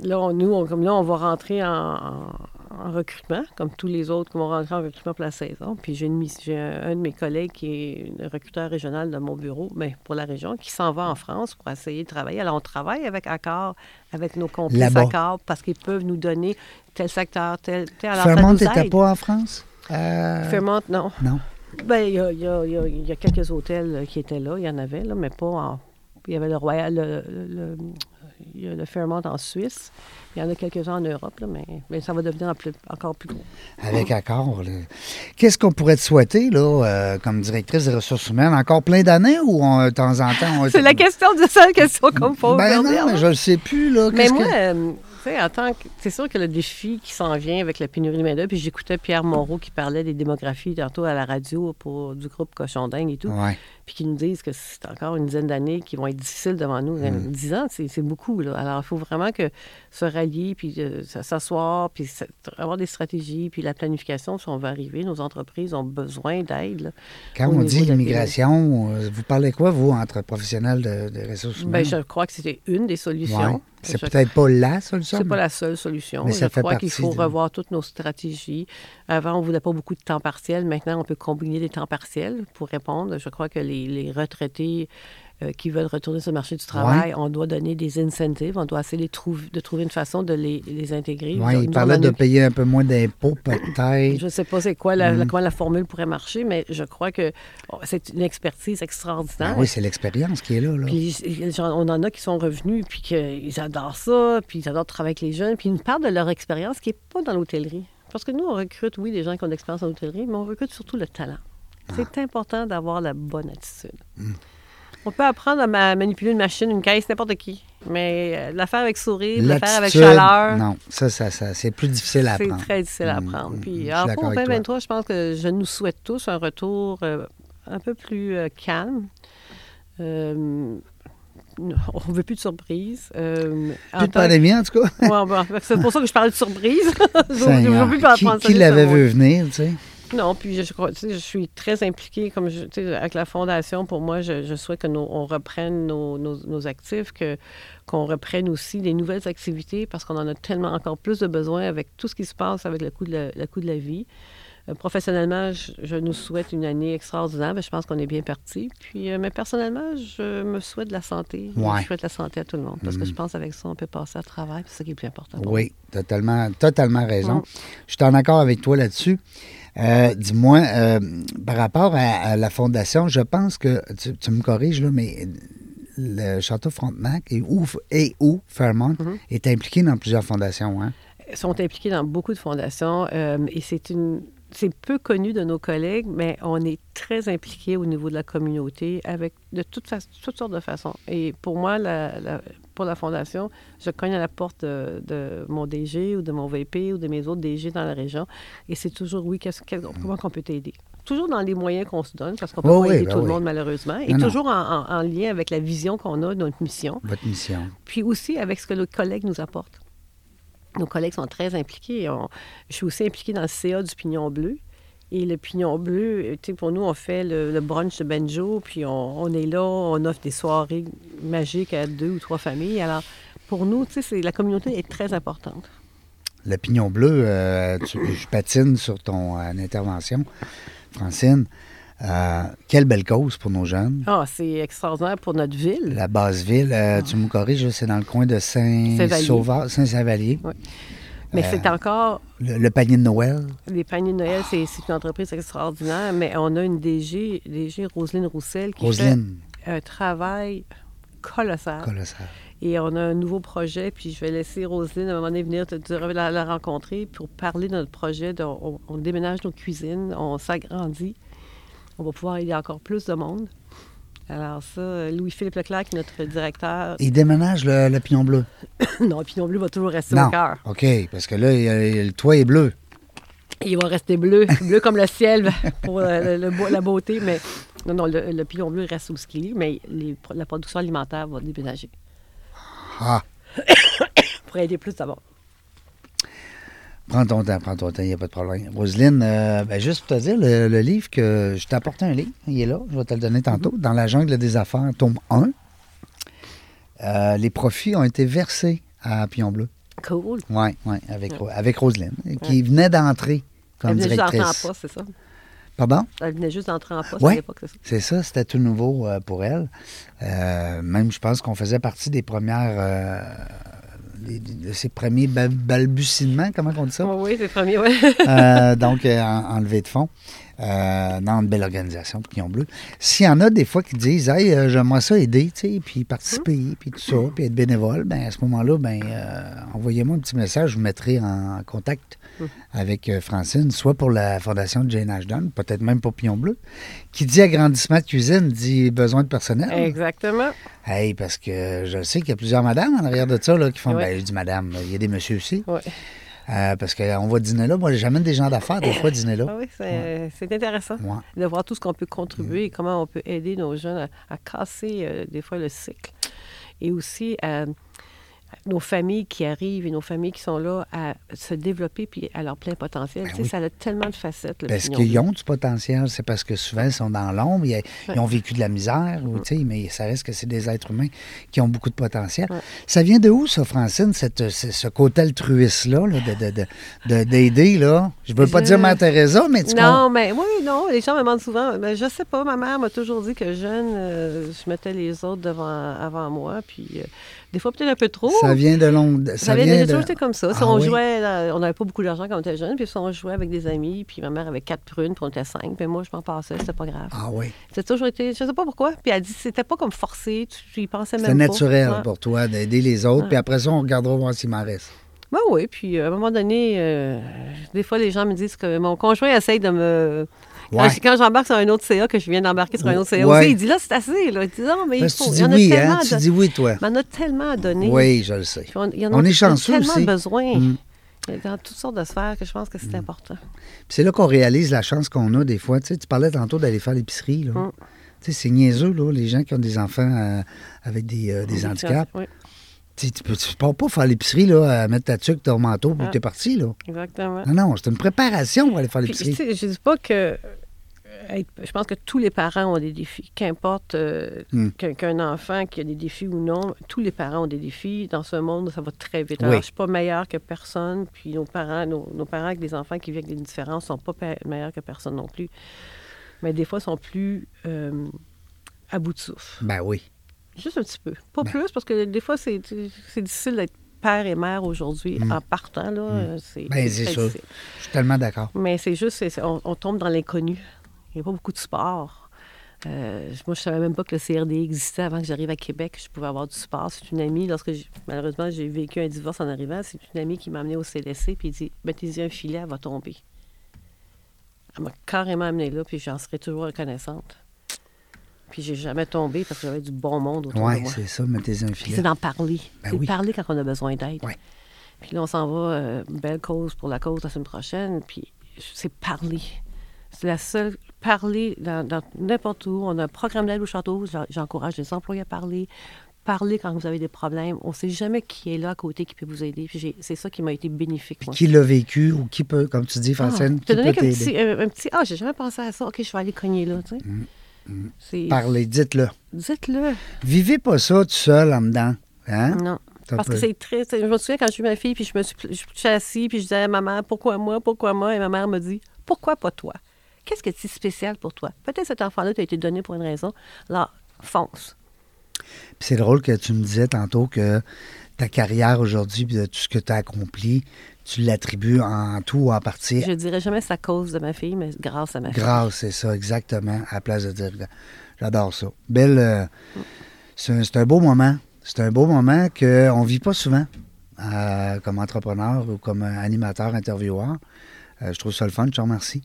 là, on- nous, on, comme là, on va rentrer en, en- en recrutement, comme tous les autres qui vont rentrer en recrutement pour la saison. Puis j'ai un, de mes collègues qui est le recruteur régional de mon bureau, mais pour la région, qui s'en va en France pour essayer de travailler. Alors, on travaille avec Accor, avec nos complices. Accor, parce qu'ils peuvent nous donner tel secteur, tel... tel alors, nous n'était pas en France? Euh, Fairmont, non. Non. Ben, il y a, il y a- il y a- il y a quelques hôtels qui étaient là. Il y en avait, là, mais pas en. Il y avait le Royal, le, le- Fairmont en Suisse. Il y en a quelques-uns en Europe, là, mais, mais ça va devenir en plus- encore plus gros. Avec accord. là. Qu'est-ce qu'on pourrait te souhaiter, là, euh, comme directrice des ressources humaines? Encore plein d'années ou on- de temps en temps? on- *laughs* C'est la question de seule question qu'on me pose. Ben non, mais hein? je le sais plus, là. Mais moi, que- euh, C'est sûr que le défi qui s'en vient avec la pénurie de main-d'œuvre, puis j'écoutais Pierre Moreau qui parlait des démographies tantôt à la radio pour, du groupe Cochon d'Inde et tout. Puis qui nous disent que c'est encore une dizaine d'années qui vont être difficiles devant nous. Mm. Dix ans, c'est beaucoup. Là. Alors, il faut vraiment que se rallier, puis euh, s'asseoir, puis avoir des stratégies, puis la planification, si on veut arriver. Nos entreprises ont besoin d'aide. Quand on dit l'immigration, euh, vous parlez quoi, vous, entre professionnels de, de ressources humaines? Ben, je crois que c'était une des solutions. Ouais. C'est peut-être pas la solution. C'est pas la seule solution. Mais ça Je fait crois qu'il faut de- revoir toutes nos stratégies. Avant, on ne voulait pas beaucoup de temps partiel. Maintenant, on peut combiner des temps partiels pour répondre. Je crois que les, les retraités euh, qui veulent retourner sur le marché du travail, on doit donner des incentives. On doit essayer de, trouver- de trouver une façon de les, les intégrer. Oui, il parlait de une- payer un peu moins d'impôts, peut-être. Je ne sais pas c'est quoi la, la- Mhm. comment la formule pourrait marcher, mais je crois que oh, c'est une expertise extraordinaire. Ben oui, c'est l'expérience qui est là. là. Puis gens- on en a qui sont revenus, puis qu'ils adorent ça, puis ils adorent travailler avec les jeunes, puis ils nous parlent de leur expérience qui n'est pas dans l'hôtellerie. Parce que nous, on recrute, oui, des gens qui ont de l'expérience en hôtellerie, mais on recrute surtout le talent. C'est important d'avoir la bonne attitude. On peut apprendre à ma- manipuler une machine, une caisse, n'importe qui. Mais euh, la faire avec sourire, la faire avec chaleur, Non, ça, ça, ça c'est plus difficile à c'est apprendre. très difficile à Mm, apprendre. mm, je Puis, toi. 2023, je pense que je nous souhaite tous un retour euh, un peu plus euh, calme. Euh, on ne veut plus de surprises. Euh, en Plus de pandémie, en tout cas. Ouais, bon, c'est pour ça que je parle de surprise. *laughs* Je veux plus parler Qui, l'avait vu venir, tu sais? Non, puis je, crois- suis très impliquée, comme je, avec la Fondation. Pour moi, je, je souhaite que nos- on reprenne nos, nos- nos actifs, que, qu'on reprenne aussi des nouvelles activités, parce qu'on en a tellement encore plus de besoin avec tout ce qui se passe avec le coût de la, le coût de la vie. Euh, professionnellement, je, je nous souhaite une année extraordinaire. mais je pense qu'on est bien parti. Puis, euh, mais personnellement, je me souhaite de la santé. Ouais. Je souhaite la santé à tout le monde, parce que je pense qu'avec ça, on peut passer à puis C'est ça qui est le plus important. Oui, totalement, totalement raison. Mm. Je suis en accord avec toi là-dessus. Euh, Dis-moi, euh, par rapport à, à la fondation, je pense que, tu, tu me corriges là, mais le Château Frontenac et où, et où Fairmont Mhm. est impliqué dans plusieurs fondations. Hein? sont impliqués dans beaucoup de fondations euh, et c'est une c'est peu connu de nos collègues, mais on est très impliqués au niveau de la communauté avec de toutes, fa- toutes sortes de façons. Et pour moi, la- la- pour la fondation, je cogne à la porte de, de mon DG ou de mon VP ou de mes autres DG dans la région et c'est toujours oui, qu'est-ce- quel- comment qu'on peut t'aider? Toujours dans les moyens qu'on se donne, parce qu'on ne peut pas oui, aider ben tout oui. le monde malheureusement, et Non, toujours en, en- en lien avec la vision qu'on a de notre mission Votre mission. puis aussi avec ce que nos collègues nous apportent. Nos collègues sont très impliqués. On- je suis aussi impliquée dans le CA du Pignon Bleu. Et le Pignon Bleu, euh, tu sais, pour nous, on fait le, le brunch de Benjo, puis on, on est là, on offre des soirées magiques à deux ou trois familles. Alors, pour nous, tu sais, c'est- la communauté est très importante. Le pignon bleu, euh, tu- je patine sur ton euh, intervention, Francine. Euh, quelle belle cause pour nos jeunes. Ah, c'est extraordinaire pour notre ville. La base ville, tu me corriges, c'est dans le coin de. Saint-Sauveur, Saint-Savalier. Mais Euh, c'est encore Le, le panier de Noël. Les paniers de Noël, c'est une entreprise extraordinaire, mais on a une DG, DG Roselyne Roussel, qui Roselyne, fait un travail colossal. colossal. Et on a un nouveau projet, puis je vais laisser Roselyne à un moment donné venir te, te- la, la rencontrer pour parler de notre projet. de- on, on déménage nos cuisines, on s'agrandit. On va pouvoir aider encore plus de monde. Alors ça, Louis-Philippe Leclerc, qui est notre directeur. Il déménage le, le pignon bleu? *coughs* non, puis non plus va toujours rester Non. au cœur. OK, parce que là, il le toit est bleu. Il va rester bleu, *laughs* bleu comme le ciel pour euh, le- le la beauté, mais non, non, le, le pilon bleu reste qu'il est, mais les- la production alimentaire va déménager Ah, *coughs* pour aider plus d'abord. Prends ton temps, prends ton temps, il n'y a pas de problème. Roselyne, euh, ben, juste pour te dire, le, le livre que je t'ai apporté un livre, il est là, je vais te le donner tantôt, Mm-hmm. dans la jungle des affaires, tome 1. Euh, les profits ont été versés à Pignon Bleu. Cool. Oui, oui, avec, avec Roselyne, qui venait d'entrer comme Elle venait juste d'entrer en directrice. poste, c'est ça? Pardon? Elle venait juste d'entrer en poste Ouais. à l'époque, c'est ça? C'est ça, c'était tout nouveau euh, pour elle. Euh, même, je pense qu'on faisait partie des premières. Des- de ses premiers ba- balbutiements, comment on dit ça? Oui, oui, c'est le premier, oui. Euh, donc, euh, en, en levée de fonds. Euh, dans une belle organisation, Pignon Bleu. S'il y en a des fois qui disent Hey, euh, j'aimerais ça aider, tu sais, puis participer, puis tout ça, puis être bénévole, ben à ce moment-là, ben envoyez-moi un petit message, je vous mettrai en contact avec euh, Francine, soit pour la Fondation de Jane Ashton, peut-être même pour Pignon Bleu. Qui dit agrandissement de cuisine dit besoin de personnel. Exactement. Hey, parce que je sais qu'il y a plusieurs madames en arrière de ça là, qui font Ouais. ben, je dis madame, il y a des messieurs aussi. Oui. Euh, parce qu'on va dîner là. Moi, j'amène des gens d'affaires des fois dîner là. Ah oui, c'est intéressant Ouais. de voir tout ce qu'on peut contribuer et comment on peut aider nos jeunes à, à casser euh, des fois le cycle. Et aussi euh, nos familles qui arrivent et nos familles qui sont là à se développer puis à leur plein potentiel. Ben tu sais, oui. Ça a tellement de facettes. le Parce pignon qu'ils ont du potentiel, c'est parce que souvent ils sont dans l'ombre, ils, ils ont vécu de la misère, ou, tu sais, mais ça reste que c'est des êtres humains qui ont beaucoup de potentiel. Ouais. Ça vient de où, ça, Francine, cette, ce, ce côté altruiste-là, là, de- de- de- de- d'aider, là? Je veux pas Je- dire Mère Teresa, mais tu Non, mais oui, non. Les gens me demandent souvent. Mais je sais pas. Ma mère m'a toujours dit que jeune, euh, je mettais les autres devant, avant moi. Puis euh, des fois, peut-être un peu trop. Ça vient de long. Ça, Ça vient vient j'ai de. toujours été comme ça. Si Ah on oui? jouait, là, on n'avait pas beaucoup d'argent quand on était jeune, puis si on jouait avec des amis, puis ma mère avait quatre prunes, puis on était cinq, puis moi, je m'en passais, c'était pas grave. Ah oui. C'était toujours été, je sais pas pourquoi, puis elle dit, c'était pas comme forcé, tu, tu y pensais même C'est pas. naturel Ouais. pour toi d'aider les autres, Ouais. puis après ça, on regardera voir s'il m'en reste. Ben oui, puis euh, à un moment donné, euh, des fois, les gens me disent que mon conjoint essaye de me... Quand, Ouais. je- quand j'embarque sur un autre CA, que je viens d'embarquer sur un autre CA Ouais. aussi, il dit là, c'est assez. Là. Il dit non, mais il faut. tu Il y dis en a oui, tellement hein? Tu dis oui, toi. Il en a tellement à donner. Oui, je le sais. Puis on, il y en On a est chanceux tellement aussi. besoin. Mm. Dans toutes sortes de sphères que je pense que c'est important. Puis c'est là qu'on réalise la chance qu'on a des fois. Tu, sais, tu parlais tantôt d'aller faire l'épicerie. Mm. Tu sais, c'est niaiseux, là, les gens qui ont des enfants euh, avec des, euh, des handicaps. Oui, Tu tu peux, pars pas faire l'épicerie, là, à mettre ta tuque, ton manteau, puis Ah. t'es parti, là. exactement. Non, non, c'est une préparation pour aller faire l'épicerie. je dis pas que. euh, Je pense que tous les parents ont des défis. Qu'importe euh, Mm. qu'un enfant qui a des défis ou non, tous les parents ont des défis. Dans ce monde, ça va très vite. Oui. Alors, je suis pas meilleure que personne. Puis nos parents, nos, nos parents avec des enfants qui vivent avec des différences sont pas meilleurs que personne non plus. Mais des fois, sont plus euh, à bout de souffle. Ben oui. Juste un petit peu. Pas Ben. plus, parce que des fois, c'est c'est difficile d'être père et mère aujourd'hui Mm. en partant. Là, euh, c'est Ben. Je suis tellement d'accord. Mais c'est juste, on, on tombe dans l'inconnu. Il n'y a pas beaucoup de sport. Euh, moi, je ne savais même pas que le CRD existait avant que j'arrive à Québec. Je pouvais avoir du sport. C'est une amie, lorsque j'ai- malheureusement j'ai vécu un divorce en arrivant, c'est une amie qui m'a amenée au CLSC puis dit Mettez-y un filet, elle va tomber. Elle m'a carrément amenée là, puis j'en serai toujours reconnaissante. Puis j'ai jamais tombé parce que j'avais du bon monde autour de Oui, moi. c'est ça, mettez un filet. c'est d'en parler. Ben c'est oui. de parler quand on a besoin d'aide. Ouais. Puis là, on s'en va, euh, belle cause pour la cause la semaine prochaine. Puis c'est parler. C'est la seule. Parler dans dans n'importe où. On a un programme d'aide au château. J'en- J'encourage les employés à parler. Parler quand vous avez des problèmes. On ne sait jamais qui est là à côté qui peut vous aider. C'est ça qui m'a été bénéfique. Puis moi. qui l'a vécu ou qui peut, comme tu dis, Ah, Francine, je qui peut t'aider? petit, un, un petit. Ah, j'ai jamais pensé à ça. OK, je vais aller cogner là. Tu sais. C'est- Parlez, dites-le. Dites-le. Vivez pas ça tout seul en dedans. Hein? Non. Parce que c'est triste. Je me souviens quand j'ai eu ma fille, puis je me suis, je suis assise, puis je disais à ma mère, pourquoi moi, pourquoi moi? Et ma mère me dit, pourquoi pas toi? Qu'est-ce que c'est spécial pour toi? Peut-être cet enfant-là t'a été donné pour une raison. Alors, fonce. Puis c'est drôle que tu me disais tantôt que ta carrière aujourd'hui, de tout ce que tu as accompli, tu l'attribues en tout ou en partie? Je dirais jamais à cause de ma fille, mais grâce à ma fille. grâce, c'est ça, exactement, à la place de dire j'adore ça. Belle, euh, c'est un, c'est un beau moment. C'est un beau moment qu'on ne vit pas souvent euh, comme entrepreneur ou comme animateur, intervieweur. Euh, je trouve ça le fun, je te remercie.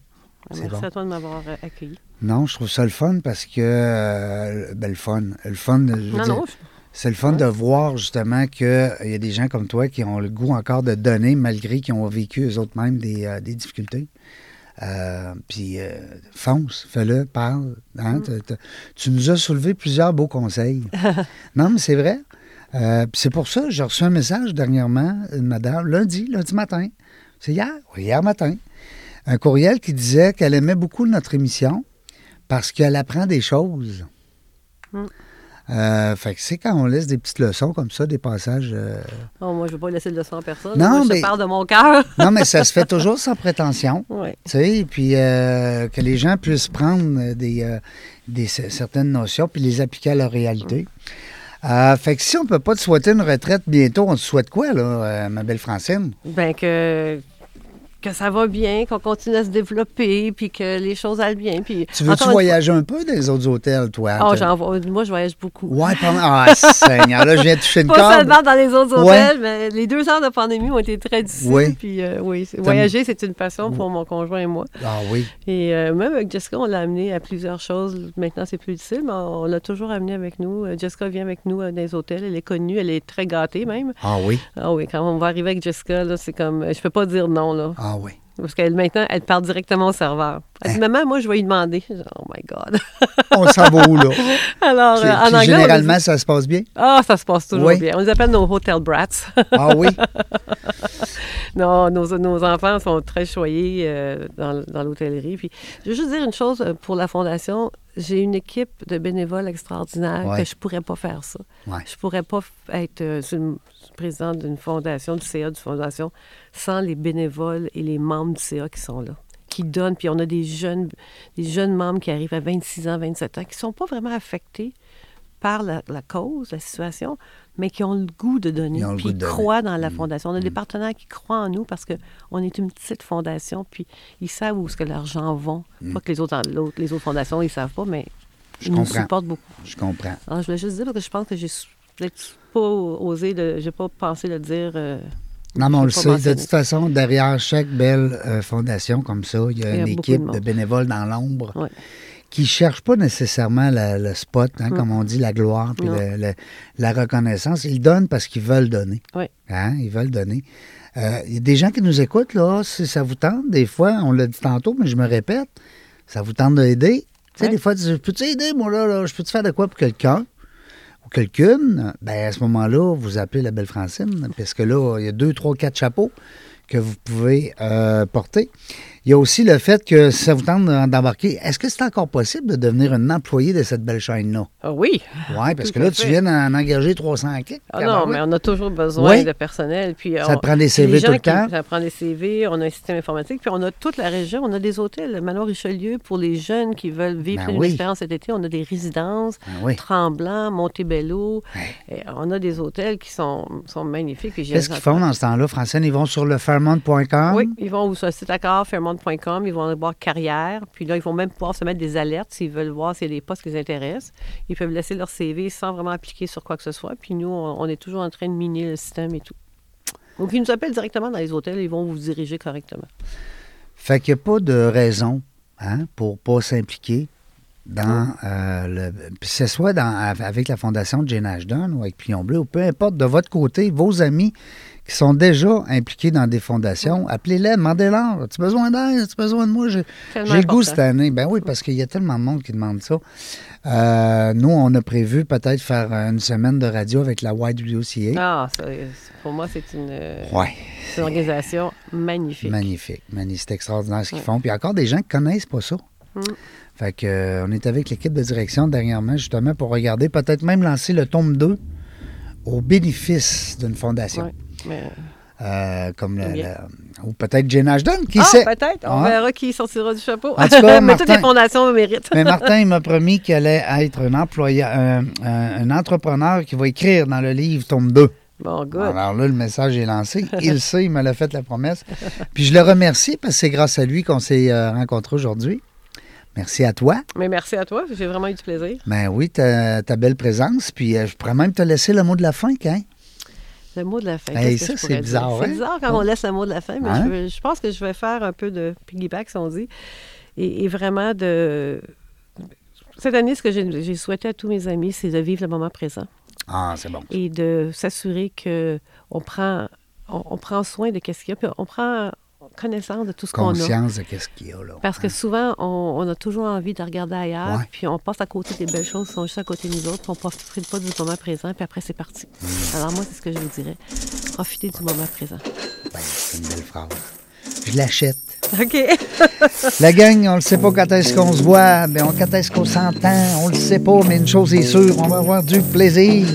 c'est Merci bon. à toi de m'avoir euh, accueilli. Non, je trouve ça le fun parce que. ben, le fun. Le fun, je veux Non, dire, non, je- c'est le fun de voir justement qu'il y a des gens comme toi qui ont le goût encore de donner malgré qu'ils ont vécu eux autres mêmes des, euh, des difficultés. Euh, puis euh, fonce, fais-le, parle. hein, Mm. Tu nous as soulevé plusieurs beaux conseils. *laughs* non, mais c'est vrai. Euh, puis c'est pour ça que j'ai reçu un message dernièrement, une madame, lundi, lundi matin. C'est hier, hier matin. Un courriel qui disait qu'elle aimait beaucoup notre émission parce qu'elle apprend des choses. Mm. Euh, fait que c'est quand on laisse des petites leçons comme ça, des passages. euh, Oh, moi, je ne veux pas laisser le leçon à personne. Non, Moi, je mais- te parle de mon cœur. *laughs* Non, mais ça se fait toujours sans prétention. *laughs* oui. Tu sais, puis euh, que les gens puissent prendre des, euh, des certaines notions puis les appliquer à leur réalité. Euh, fait que si on peut pas te souhaiter une retraite bientôt, on te souhaite quoi, là, ma belle Francine? Ben que que ça va bien, qu'on continue à se développer, puis que les choses allent bien. Puis, Tu veux-tu voyager un peu dans les autres hôtels, toi? T'as- j'en vois- moi, je voyage beaucoup. Ouais, mal. Ah, Seigneur, là, je viens de toucher une Pas seulement dans les autres Ouais. hôtels, mais les deux ans de pandémie ont été très difficiles. Oui. Puis, euh, oui, voyager, c'est une passion pour mon conjoint et moi. Ah oui. Et euh, même avec Jessica, on l'a amené à plusieurs choses. Maintenant, c'est plus difficile, mais on l'a toujours amené avec nous. Euh, Jessica vient avec nous euh, dans les hôtels. Elle est connue, elle est très gâtée même. Ah oui. Ah oui, quand on va arriver avec Jessica, là, c'est comme. Je peux pas dire non, là. Ah oui. Parce qu'elle, maintenant, elle parle directement au serveur. Elle dit, Hein? Maman, moi, je vais lui demander. Dis, oh my God. *laughs* On s'en va où, là? *laughs* Alors, Puis- euh, en puis anglais. généralement, ça se passe bien? Ah, ça se passe toujours Oui. bien. On les appelle nos hotel brats. *laughs* Ah oui. non, nos, nos enfants sont très choyés euh, dans, dans l'hôtellerie. Puis, je veux juste dire une chose euh, pour la Fondation. J'ai une équipe de bénévoles extraordinaires Ouais. que je pourrais pas faire ça. Ouais. Je pourrais pas être euh, présidente d'une fondation, du CA, d'une fondation, sans les bénévoles et les membres du CA qui sont là, qui donnent. Puis on a des jeunes, des jeunes membres qui arrivent à 26 ans, 27 ans, qui sont pas vraiment affectés par la, la cause, la situation, mais qui ont le goût de donner, puis donner. croient dans la Mm. fondation. On a des partenaires qui croient en nous parce qu'on est une petite fondation, puis ils savent où est-ce que l'argent va. Pas que les autres, les autres fondations, ils savent pas, mais Mm. Je ils nous comprends. supportent beaucoup. Je comprends. Alors, je voulais juste dire parce que je pense que j'ai pas osé, de, j'ai pas pensé le dire. euh, Non, mais on le sait. De toute façon, derrière chaque belle euh, fondation comme ça, il y a Il y a une équipe de bénévoles dans l'ombre Ouais. Qui ne cherchent pas nécessairement le spot, hein, comme on dit, la gloire, puis Non. le- le- la reconnaissance. Ils donnent parce qu'ils veulent donner. Oui. Hein, ils veulent donner. Euh, Il y a des gens qui nous écoutent, là, si ça vous tente, des fois, on l'a dit tantôt, mais je me répète, ça vous tente d'aider. Tu sais, des fois, tu dis, peux-tu aider, moi, là, là? je peux-tu faire de quoi pour quelqu'un? ou quelqu'une, ben à ce moment-là, vous appelez la belle Francine, parce que là, il y a deux, trois, quatre chapeaux que vous pouvez euh, porter. Il y a aussi le fait que si ça vous tente d'embarquer, est-ce que c'est encore possible de devenir un employé de cette belle chaîne-là? Ah oui. Oui, parce Tout que là, tu viens d'en engager 300 kicks. Ah non, mais on a toujours besoin Oui. de personnel. Puis Ça on- te prend des CV tout le qui- temps? Ça prend des CV, on a un système informatique, puis on a toute la région, on a des hôtels. Manoir Richelieu, pour les jeunes qui veulent vivre Ben une oui. expérience cet été, on a des résidences, Ben oui. Tremblant, Montebello. Et on a des hôtels qui sont, sont magnifiques. Qu'est-ce qu'ils font dans ce temps-là, Francine? Ils vont sur le fairmont.com? Oui, ils vont sur le site accord, ils vont aller voir carrière, puis là, ils vont même pouvoir se mettre des alertes s'ils veulent voir s'il y a des postes qui les intéressent. Ils peuvent laisser leur CV sans vraiment appliquer sur quoi que ce soit, puis nous, on, on est toujours en train de miner le système et tout. Donc, ils nous appellent directement dans les hôtels, ils vont vous diriger correctement. Fait qu'il n'y a pas de raison hein, pour pas s'impliquer dans euh, le. Puis que ce soit dans, avec la Fondation Jane Ashton ou avec Plion Bleu, ou peu importe, de votre côté, vos amis qui sont déjà impliqués dans des fondations, appelez-les, demandez-leur. As-tu besoin d'aide? As-tu besoin de moi? J'ai le goût cette année. Ben oui, parce qu'il y a tellement de monde qui demande ça. Euh, nous, on a prévu peut-être faire une semaine de radio avec la YWCA. Ah, ça, pour moi, c'est une, euh, Ouais. c'est une organisation magnifique. Magnifique. Magnifique. C'est extraordinaire ce qu'ils font. Puis il y a encore des gens qui connaissent pas ça. Mm. Fait que, euh, on est avec l'équipe de direction dernièrement, justement, pour regarder, peut-être même lancer le tome 2 au bénéfice d'une fondation. Ouais, Euh, comme le, Bien. le- ou peut-être Jane Ashton, qui ah, sait? peut-être. On Ah. verra qui sortira du chapeau. En tout cas, *laughs* mais toutes Martin- les fondations le méritent. Mais Martin, il m'a *laughs* promis qu'il allait être un employé, un, un- un entrepreneur qui va écrire dans le livre tome 2. Bon, good. Alors là, le message est lancé. *laughs* Il sait, il me l'a fait la promesse. Puis je le remercie parce que c'est grâce à lui qu'on s'est euh, rencontrés aujourd'hui. Merci à toi. Mais merci à toi, j'ai vraiment eu du plaisir. Ben oui, ta, ta belle présence. Puis euh, je pourrais même te laisser le mot de la fin, hein? Le mot de la fin. Hey, que ça, c'est bizarre, hein? C'est bizarre quand on laisse le mot de la fin, mais Hein? je, veux- je pense que je vais faire un peu de piggyback, si on dit. Et, et vraiment de. Cette année, ce que j'ai souhaité à tous mes amis, c'est de vivre le moment présent Ah, c'est bon. et de s'assurer qu'on prend, on, on prend soin de ce qu'il y a, puis on prend connaissance de tout ce qu'on a. Conscience de qu'est-ce qu'il y a là. Parce que souvent, on, on a toujours envie de regarder ailleurs, Ouais. puis on passe à côté des belles choses qui sont juste à côté de nous autres, puis on ne profite pas du moment présent, puis après, c'est parti. Mm. Alors, moi, c'est ce que je vous dirais. Profitez du moment présent. Ben, c'est une belle phrase. Je l'achète. OK. La gang, on ne sait pas quand est-ce qu'on se voit, *laughs* mais on, quand est-ce qu'on s'entend, on le sait pas, mais une chose est sûre, on va avoir du plaisir.